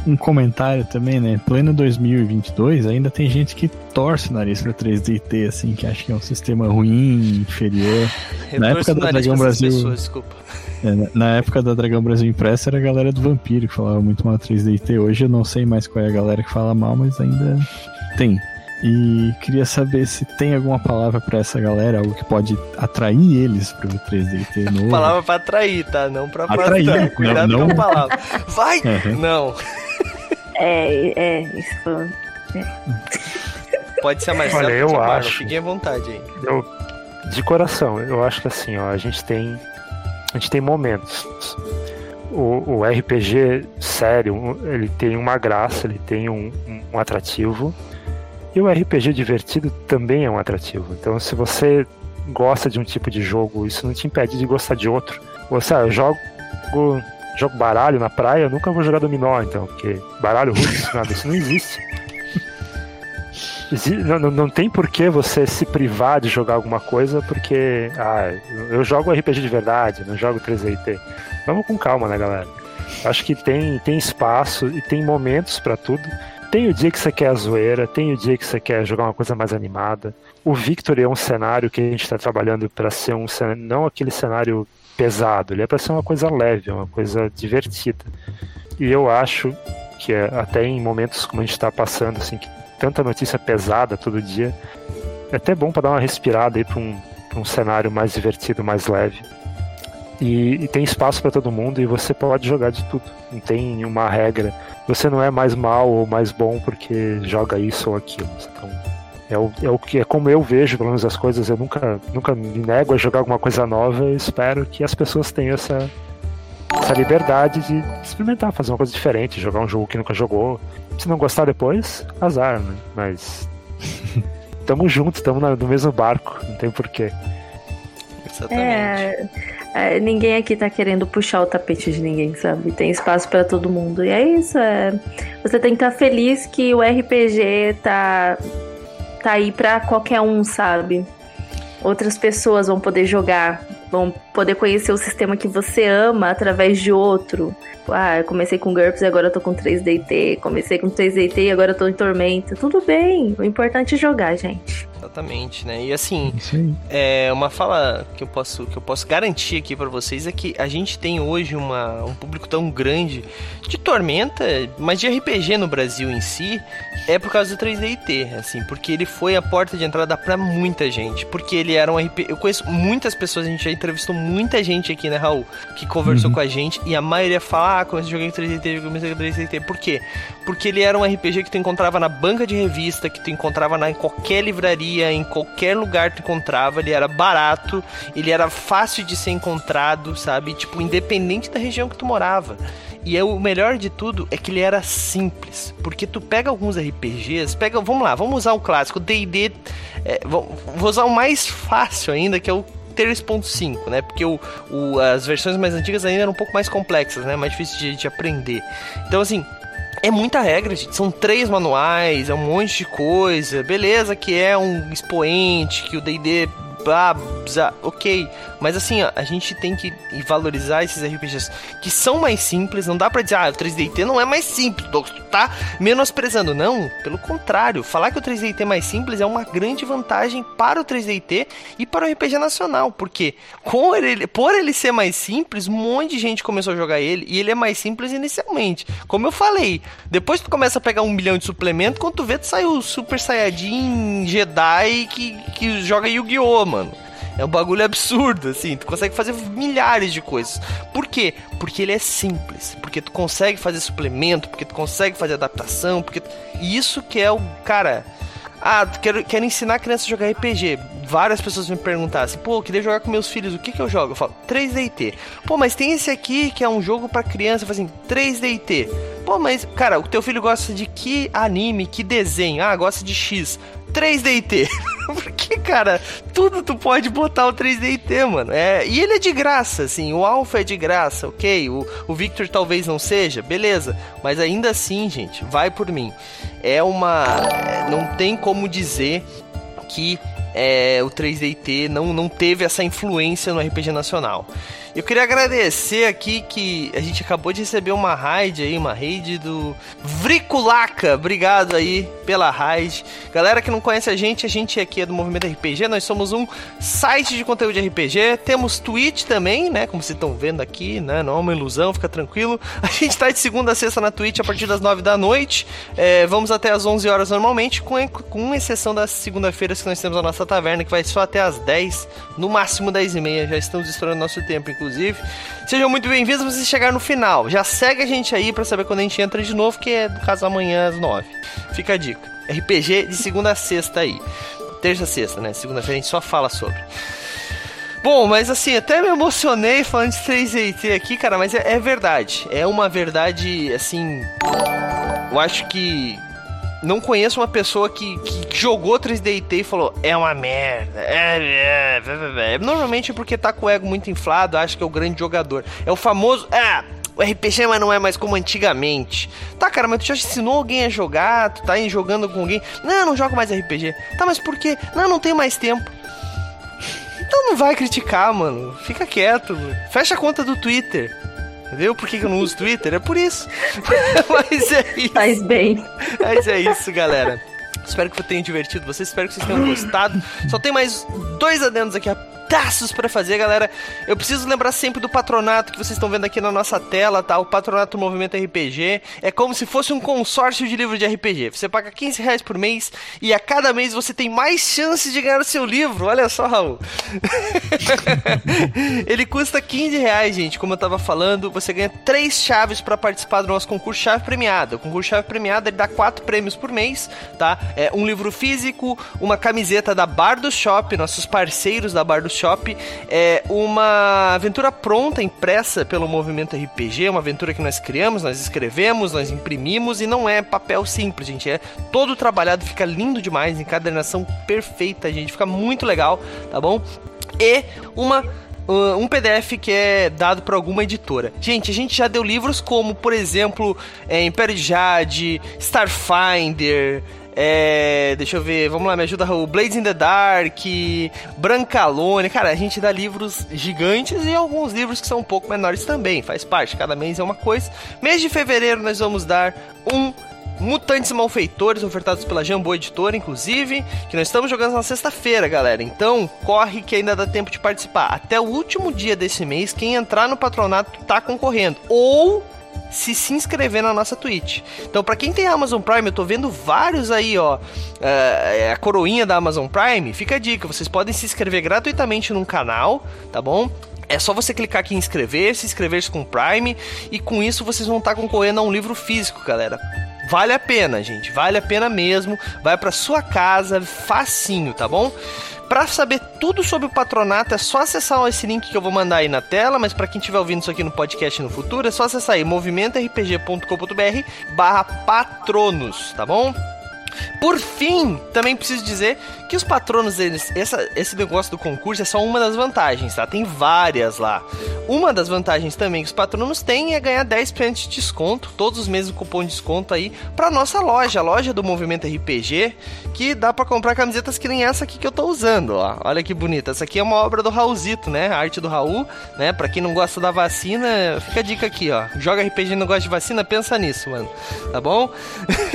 um comentário também, né? Pleno 2022, ainda tem gente que torce o nariz pra 3DT, assim, que acha que é um sistema ruim, inferior. Eu na época da Dragão Brasil. Pessoas, desculpa. É, na época da Dragão Brasil Impressa era a galera do Vampiro que falava muito mal 3DT. Hoje eu não sei mais qual é a galera que fala mal, mas ainda tem. E queria saber se tem alguma palavra para essa galera, algo que pode atrair eles pro 3DT novo. palavra para atrair, tá? Não pra atrair. Não, Cuidado não, com a palavra. Vai! Uhum. Não. É, é, isso. É. Pode ser mais Olha, eu acho. Fiquem à vontade aí. Eu, de coração, eu acho que assim, ó, a gente tem a gente tem momentos. O, o RPG sério, ele tem uma graça, ele tem um, um atrativo. E o RPG divertido também é um atrativo. Então, se você gosta de um tipo de jogo, isso não te impede de gostar de outro. Você, ah, eu jogo, jogo baralho na praia, eu nunca vou jogar dominó, então, porque baralho russo, nada, isso não existe. Não, não, não, tem por que você se privar de jogar alguma coisa porque ah, eu jogo RPG de verdade, não jogo 3DT. Vamos com calma, né, galera? Acho que tem, tem espaço e tem momentos para tudo. Tem o dia que você quer a zoeira, tem o dia que você quer jogar uma coisa mais animada. O Victor é um cenário que a gente está trabalhando para ser um cenário, não aquele cenário pesado, ele é para ser uma coisa leve, uma coisa divertida. E eu acho que é, até em momentos como a gente está passando, assim, que tanta notícia pesada todo dia. É até bom para dar uma respirada aí para um, um cenário mais divertido, mais leve. E, e tem espaço para todo mundo e você pode jogar de tudo. Não tem uma regra. Você não é mais mal ou mais bom porque joga isso ou aquilo. Então, é o, é o que é como eu vejo, pelo menos as coisas. Eu nunca, nunca me nego a jogar alguma coisa nova. Eu espero que as pessoas tenham essa, essa liberdade de experimentar, fazer uma coisa diferente, jogar um jogo que nunca jogou. Se não gostar depois, azar, né? Mas. tamo junto, tamo no mesmo barco, não tem porquê. Exatamente. É, é, ninguém aqui tá querendo puxar o tapete de ninguém, sabe? Tem espaço para todo mundo. E é isso, é. Você tem que estar tá feliz que o RPG tá, tá aí pra qualquer um, sabe? Outras pessoas vão poder jogar, vão poder conhecer o sistema que você ama através de outro. Ah, eu comecei com GURPS e agora eu tô com 3DT. Comecei com 3DT e agora eu tô em Tormenta. Tudo bem, o importante é jogar, gente. Exatamente, né? E assim, é uma fala que eu posso que eu posso garantir aqui para vocês é que a gente tem hoje uma, um público tão grande de Tormenta, mas de RPG no Brasil em si, é por causa do 3DT, assim, porque ele foi a porta de entrada para muita gente, porque ele era um RPG, eu conheço muitas pessoas, a gente já entrevistou muita gente aqui, né, Raul, que conversou uhum. com a gente e a maioria fala: "Ah, comecei a jogar em 3DT, comecei com 3DT". Por quê? Porque ele era um RPG que tu encontrava na banca de revista, que tu encontrava na, em qualquer livraria, em qualquer lugar tu encontrava, ele era barato, ele era fácil de ser encontrado, sabe? Tipo, independente da região que tu morava. E é, o melhor de tudo é que ele era simples. Porque tu pega alguns RPGs, pega, vamos lá, vamos usar o clássico, D&D, é, vou, vou usar o mais fácil ainda, que é o 3.5, né? Porque o, o, as versões mais antigas ainda eram um pouco mais complexas, né? Mais difícil de, de aprender. Então, assim, é muita regra, gente. São três manuais, é um monte de coisa. Beleza que é um expoente, que o D&D blá, ok. Mas assim, ó, a gente tem que valorizar esses RPGs que são mais simples. Não dá pra dizer, ah, o 3DT não é mais simples, tu tá menosprezando. Não, pelo contrário. Falar que o 3DT é mais simples é uma grande vantagem para o 3DT e para o RPG nacional. Porque com ele, por ele ser mais simples, um monte de gente começou a jogar ele e ele é mais simples inicialmente. Como eu falei, depois tu começa a pegar um milhão de suplemento, quando tu vê, tu sai o Super Saiyajin Jedi que, que joga Yu-Gi-Oh! mano. É um bagulho absurdo, assim. Tu consegue fazer milhares de coisas. Por quê? Porque ele é simples. Porque tu consegue fazer suplemento, porque tu consegue fazer adaptação, porque. Isso que é o. Cara. Ah, quero, quero ensinar a criança a jogar RPG. Várias pessoas me perguntaram assim, pô, eu queria jogar com meus filhos, o que que eu jogo? Eu falo, 3DT. Pô, mas tem esse aqui que é um jogo para criança, eu falo assim, 3DT. Pô, mas, cara, o teu filho gosta de que anime, que desenho? Ah, gosta de X. 3DT. Porque, cara, tudo tu pode botar o 3DT, mano. É, e ele é de graça, assim. O Alpha é de graça, ok. O, o Victor talvez não seja, beleza. Mas ainda assim, gente, vai por mim. É uma. Não tem como dizer que é, o 3DT não, não teve essa influência no RPG nacional. Eu queria agradecer aqui que a gente acabou de receber uma raid aí, uma raid do Vriculaca. Obrigado aí pela raid. Galera que não conhece a gente, a gente aqui é do Movimento RPG, nós somos um site de conteúdo de RPG, temos Twitch também, né, como vocês estão vendo aqui, né, não é uma ilusão, fica tranquilo. A gente tá de segunda a sexta na Twitch a partir das 9 da noite, é, vamos até as 11 horas normalmente, com, com exceção das segunda-feiras que nós temos a nossa taverna, que vai só até as 10, no máximo 10 e meia, já estamos estourando nosso tempo, inclusive. Sejam muito bem-vindos, vocês chegaram no final. Já segue a gente aí para saber quando a gente entra de novo, que é no caso amanhã às 9. Fica a dica. RPG de segunda a sexta aí. Terça a sexta, né? Segunda-feira a gente só fala sobre. Bom, mas assim, até me emocionei falando de 3AT aqui, cara, mas é, é verdade. É uma verdade, assim. Eu acho que não conheço uma pessoa que, que jogou 3DT e falou, é uma merda. É, é, é, é, Normalmente é porque tá com o ego muito inflado, acha que é o grande jogador. É o famoso. Ah, o RPG mas não é mais como antigamente. Tá, cara, mas tu já ensinou alguém a jogar? Tu tá aí jogando com alguém? Não, não jogo mais RPG. Tá, mas por quê? Não, não tenho mais tempo. Então não vai criticar, mano. Fica quieto. Fecha a conta do Twitter. Entendeu? Por que, eu não uso Twitter? É por isso. Mas é isso. Faz bem. Mas é isso, galera. Espero que tenham divertido vocês, espero que vocês tenham gostado. Só tem mais dois adendos aqui abraços para fazer, galera. Eu preciso lembrar sempre do patronato que vocês estão vendo aqui na nossa tela, tá? O patronato Movimento RPG é como se fosse um consórcio de livro de RPG. Você paga 15 reais por mês e a cada mês você tem mais chances de ganhar o seu livro. Olha só, Raul. Ele custa 15 reais, gente. Como eu tava falando, você ganha três chaves para participar do nosso concurso Chave Premiada. O concurso Chave Premiada ele dá quatro prêmios por mês, tá? É um livro físico, uma camiseta da Bar do Shop, nossos parceiros da Bar do Shop Shop é uma aventura pronta, impressa pelo movimento RPG, uma aventura que nós criamos, nós escrevemos, nós imprimimos e não é papel simples, gente. É todo trabalhado, fica lindo demais, encadernação perfeita, gente. Fica muito legal, tá bom? E uma um PDF que é dado por alguma editora. Gente, a gente já deu livros como, por exemplo, é, Império de Jade, Starfinder, é, deixa eu ver, vamos lá, me ajuda o Blades in the Dark, Brancalone. Cara, a gente dá livros gigantes e alguns livros que são um pouco menores também, faz parte, cada mês é uma coisa. Mês de fevereiro nós vamos dar um Mutantes Malfeitores, ofertados pela Jambô Editora, inclusive, que nós estamos jogando na sexta-feira, galera. Então, corre que ainda dá tempo de participar. Até o último dia desse mês, quem entrar no patronato tá concorrendo. Ou se se inscrever na nossa Twitch. Então, para quem tem Amazon Prime, eu tô vendo vários aí, ó, uh, a coroinha da Amazon Prime. Fica a dica, vocês podem se inscrever gratuitamente num canal, tá bom? É só você clicar aqui em inscrever, se inscrever com Prime e com isso vocês vão estar concorrendo a um livro físico, galera. Vale a pena, gente, vale a pena mesmo. Vai para sua casa, facinho, tá bom? Para saber tudo sobre o patronato é só acessar esse link que eu vou mandar aí na tela, mas para quem estiver ouvindo isso aqui no podcast no futuro, é só acessar aí movimentorpg.com.br barra patronos, tá bom? Por fim, também preciso dizer que os patronos deles, essa, esse negócio do concurso é só uma das vantagens, tá? Tem várias lá. Uma das vantagens também que os patronos têm é ganhar 10% de desconto, todos os meses o cupom de desconto aí, pra nossa loja, a loja do Movimento RPG, que dá para comprar camisetas que nem essa aqui que eu tô usando, ó. Olha que bonita. Essa aqui é uma obra do Raulzito, né? A arte do Raul, né? Pra quem não gosta da vacina, fica a dica aqui, ó. Joga RPG e não gosta de vacina, pensa nisso, mano. Tá bom?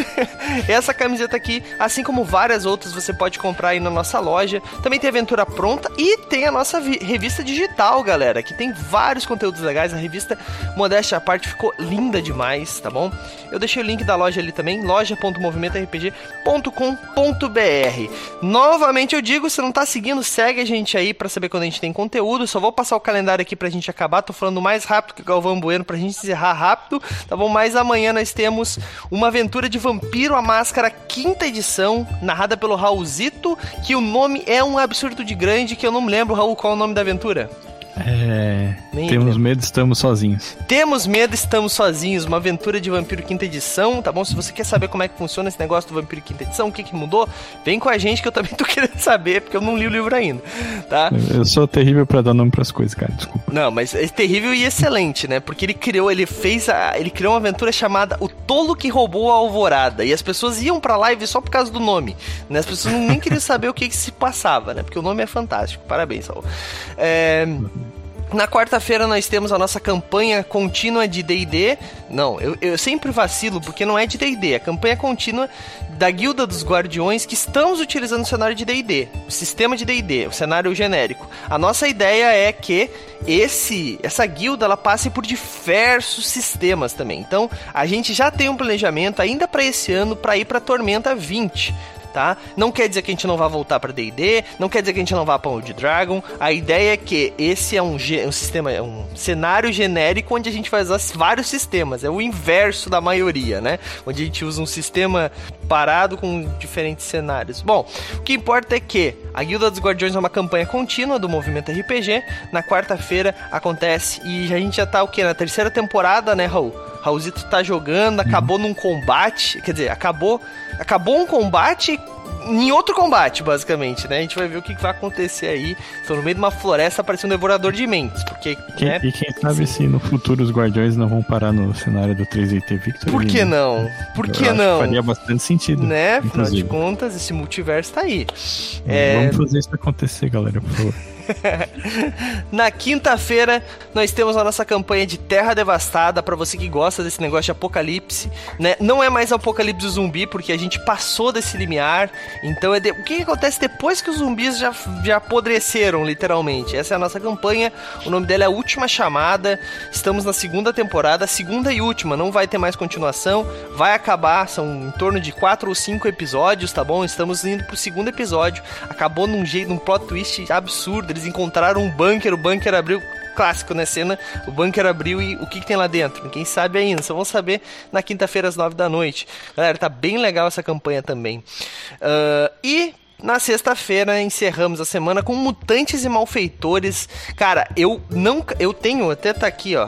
essa camiseta aqui, assim como várias outras, você pode comprar comprar aí na nossa loja. Também tem aventura pronta e tem a nossa revista digital, galera, que tem vários conteúdos legais. A revista Modéstia à parte ficou linda demais, tá bom? Eu deixei o link da loja ali também, loja.movimentorpg.com.br. Novamente eu digo, se não tá seguindo, segue a gente aí para saber quando a gente tem conteúdo. Só vou passar o calendário aqui pra gente acabar. Tô falando mais rápido que o Galvão Bueno pra gente encerrar rápido, tá bom? Mas amanhã nós temos uma aventura de Vampiro a Máscara quinta edição, narrada pelo Raulzito, que o nome é um absurdo de grande, que eu não me lembro, Raul, qual é o nome da aventura? É. Temos lembro. medo, estamos sozinhos. Temos medo, estamos sozinhos. Uma aventura de Vampiro Quinta Edição, tá bom? Se você quer saber como é que funciona esse negócio do Vampiro Quinta Edição, o que, que mudou, vem com a gente que eu também tô querendo saber, porque eu não li o livro ainda, tá? Eu sou terrível para dar nome pras coisas, cara, desculpa. Não, mas é terrível e excelente, né? Porque ele criou, ele fez a, ele criou uma aventura chamada O Tolo que Roubou a Alvorada. E as pessoas iam pra live só por causa do nome, né? As pessoas nem queriam saber o que, que se passava, né? Porque o nome é fantástico. Parabéns, Saul. É... Na quarta-feira nós temos a nossa campanha contínua de D&D. Não, eu, eu sempre vacilo porque não é de D&D, é a campanha contínua da Guilda dos Guardiões que estamos utilizando o cenário de D&D, o sistema de D&D, o cenário genérico. A nossa ideia é que esse essa guilda ela passe por diversos sistemas também. Então, a gente já tem um planejamento ainda para esse ano para ir para Tormenta 20 tá? Não quer dizer que a gente não vá voltar para D&D, não quer dizer que a gente não vá para Old Dragon. A ideia é que esse é um, um sistema, é um cenário genérico onde a gente vai usar vários sistemas. É o inverso da maioria, né? Onde a gente usa um sistema parado com diferentes cenários. Bom, o que importa é que a Guilda dos Guardiões é uma campanha contínua do movimento RPG. Na quarta-feira acontece e a gente já tá o que na terceira temporada, né, Raul? Raulzito tá jogando, acabou num combate, quer dizer, acabou, acabou um combate em outro combate, basicamente, né? A gente vai ver o que vai acontecer aí. Estão no meio de uma floresta aparecendo um devorador de mentes, porque... Quem, né? E quem sabe se no futuro os guardiões não vão parar no cenário do 3IT Victor? Por que não? Por que não? faria bastante sentido. Né? Afinal de contas, esse multiverso tá aí. É... Vamos fazer isso acontecer, galera, por favor. Na quinta-feira, nós temos a nossa campanha de Terra Devastada, para você que gosta desse negócio de apocalipse, né? Não é mais apocalipse zumbi, porque a gente passou desse limiar. Então, é de... o que, acontece depois que os zumbis já, já apodreceram, literalmente? Essa é a nossa campanha. O nome dela é Última Chamada. Estamos na segunda temporada, segunda e última. Não vai ter mais continuação. Vai acabar, são em torno de quatro ou cinco episódios, tá bom? Estamos indo pro segundo episódio. Acabou num jeito, num plot twist absurdo eles encontraram um bunker, o bunker abriu clássico, né? Cena, o bunker abriu e o que, que, tem lá dentro? Ninguém sabe ainda, só vão saber na quinta-feira às nove da noite. Galera, tá bem legal essa campanha também. Uh, e na sexta-feira encerramos a semana com mutantes e malfeitores. Cara, eu não, eu tenho até tá aqui, ó.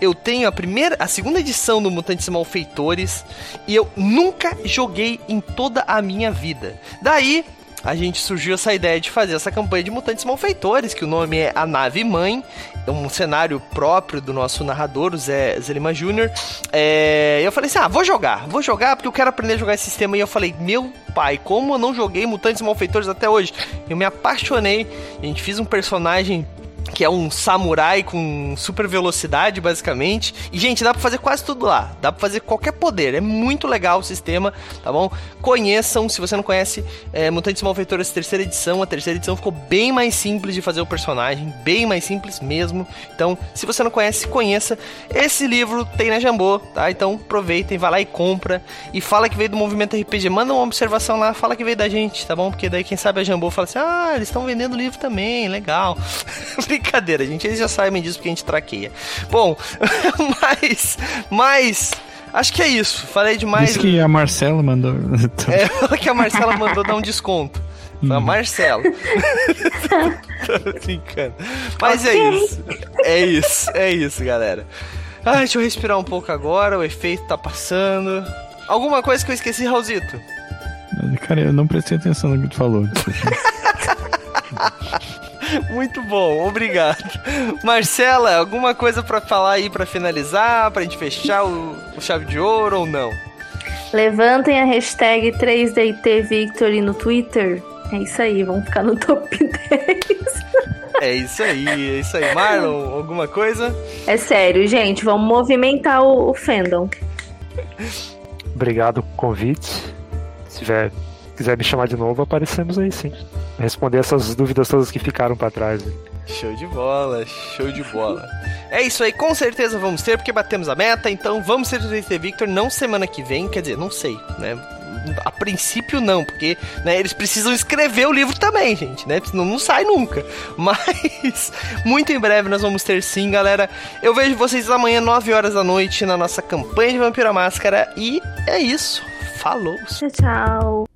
Eu tenho a primeira, a segunda edição do Mutantes Malfeitores e eu nunca joguei em toda a minha vida. Daí a gente surgiu essa ideia de fazer essa campanha de Mutantes Malfeitores, que o nome é A Nave Mãe, é um cenário próprio do nosso narrador, o Zé, Zé Lima Jr. É, eu falei assim: ah, vou jogar, vou jogar porque eu quero aprender a jogar esse sistema. E eu falei: meu pai, como eu não joguei Mutantes Malfeitores até hoje? Eu me apaixonei, a gente fez um personagem que é um samurai com super velocidade, basicamente. E, gente, dá pra fazer quase tudo lá. Dá pra fazer qualquer poder. É muito legal o sistema, tá bom? Conheçam, se você não conhece, é, Mutantes Malfeitores terceira edição. A terceira edição ficou bem mais simples de fazer o personagem, bem mais simples mesmo. Então, se você não conhece, conheça. Esse livro tem na Jambô, tá? Então, aproveitem, vai lá e compra. E fala que veio do Movimento RPG. Manda uma observação lá, fala que veio da gente, tá bom? Porque daí, quem sabe, a Jambô fala assim, ah, eles estão vendendo livro também, legal. Brincadeira, gente. Eles já sabem disso porque a gente traqueia. Bom, mas. Mas. Acho que é isso. Falei demais. Diz que a Marcela mandou. é, que a Marcela mandou dar um desconto. Foi a hum. Marcela. Tô brincando. Mas é isso. É isso. É isso, galera. Ah, deixa eu respirar um pouco agora. O efeito tá passando. Alguma coisa que eu esqueci, Raulzito? Cara, eu não prestei atenção no que tu falou. Muito bom, obrigado. Marcela, alguma coisa para falar aí para finalizar, pra gente fechar o, o, chave de ouro ou não? Levantem a hashtag 3DITVictory no Twitter. É isso aí, vamos ficar no top 10. É isso aí, é isso aí. Marlon, alguma coisa? É sério, gente, vamos movimentar o, o fandom. Obrigado pelo convite. Se tiver, quiser me chamar de novo, aparecemos aí sim responder essas dúvidas todas que ficaram para trás. Show de bola, show de bola. É isso aí, com certeza vamos ter, porque batemos a meta, então vamos ter o Victor, não semana que vem, quer dizer, não sei, né? A princípio não, porque né, eles precisam escrever o livro também, gente, né? Senão não sai nunca. Mas muito em breve nós vamos ter sim, galera. Eu vejo vocês amanhã, 9 horas da noite, na nossa campanha de Vampira Máscara. E é isso. Falou! Tchau, tchau.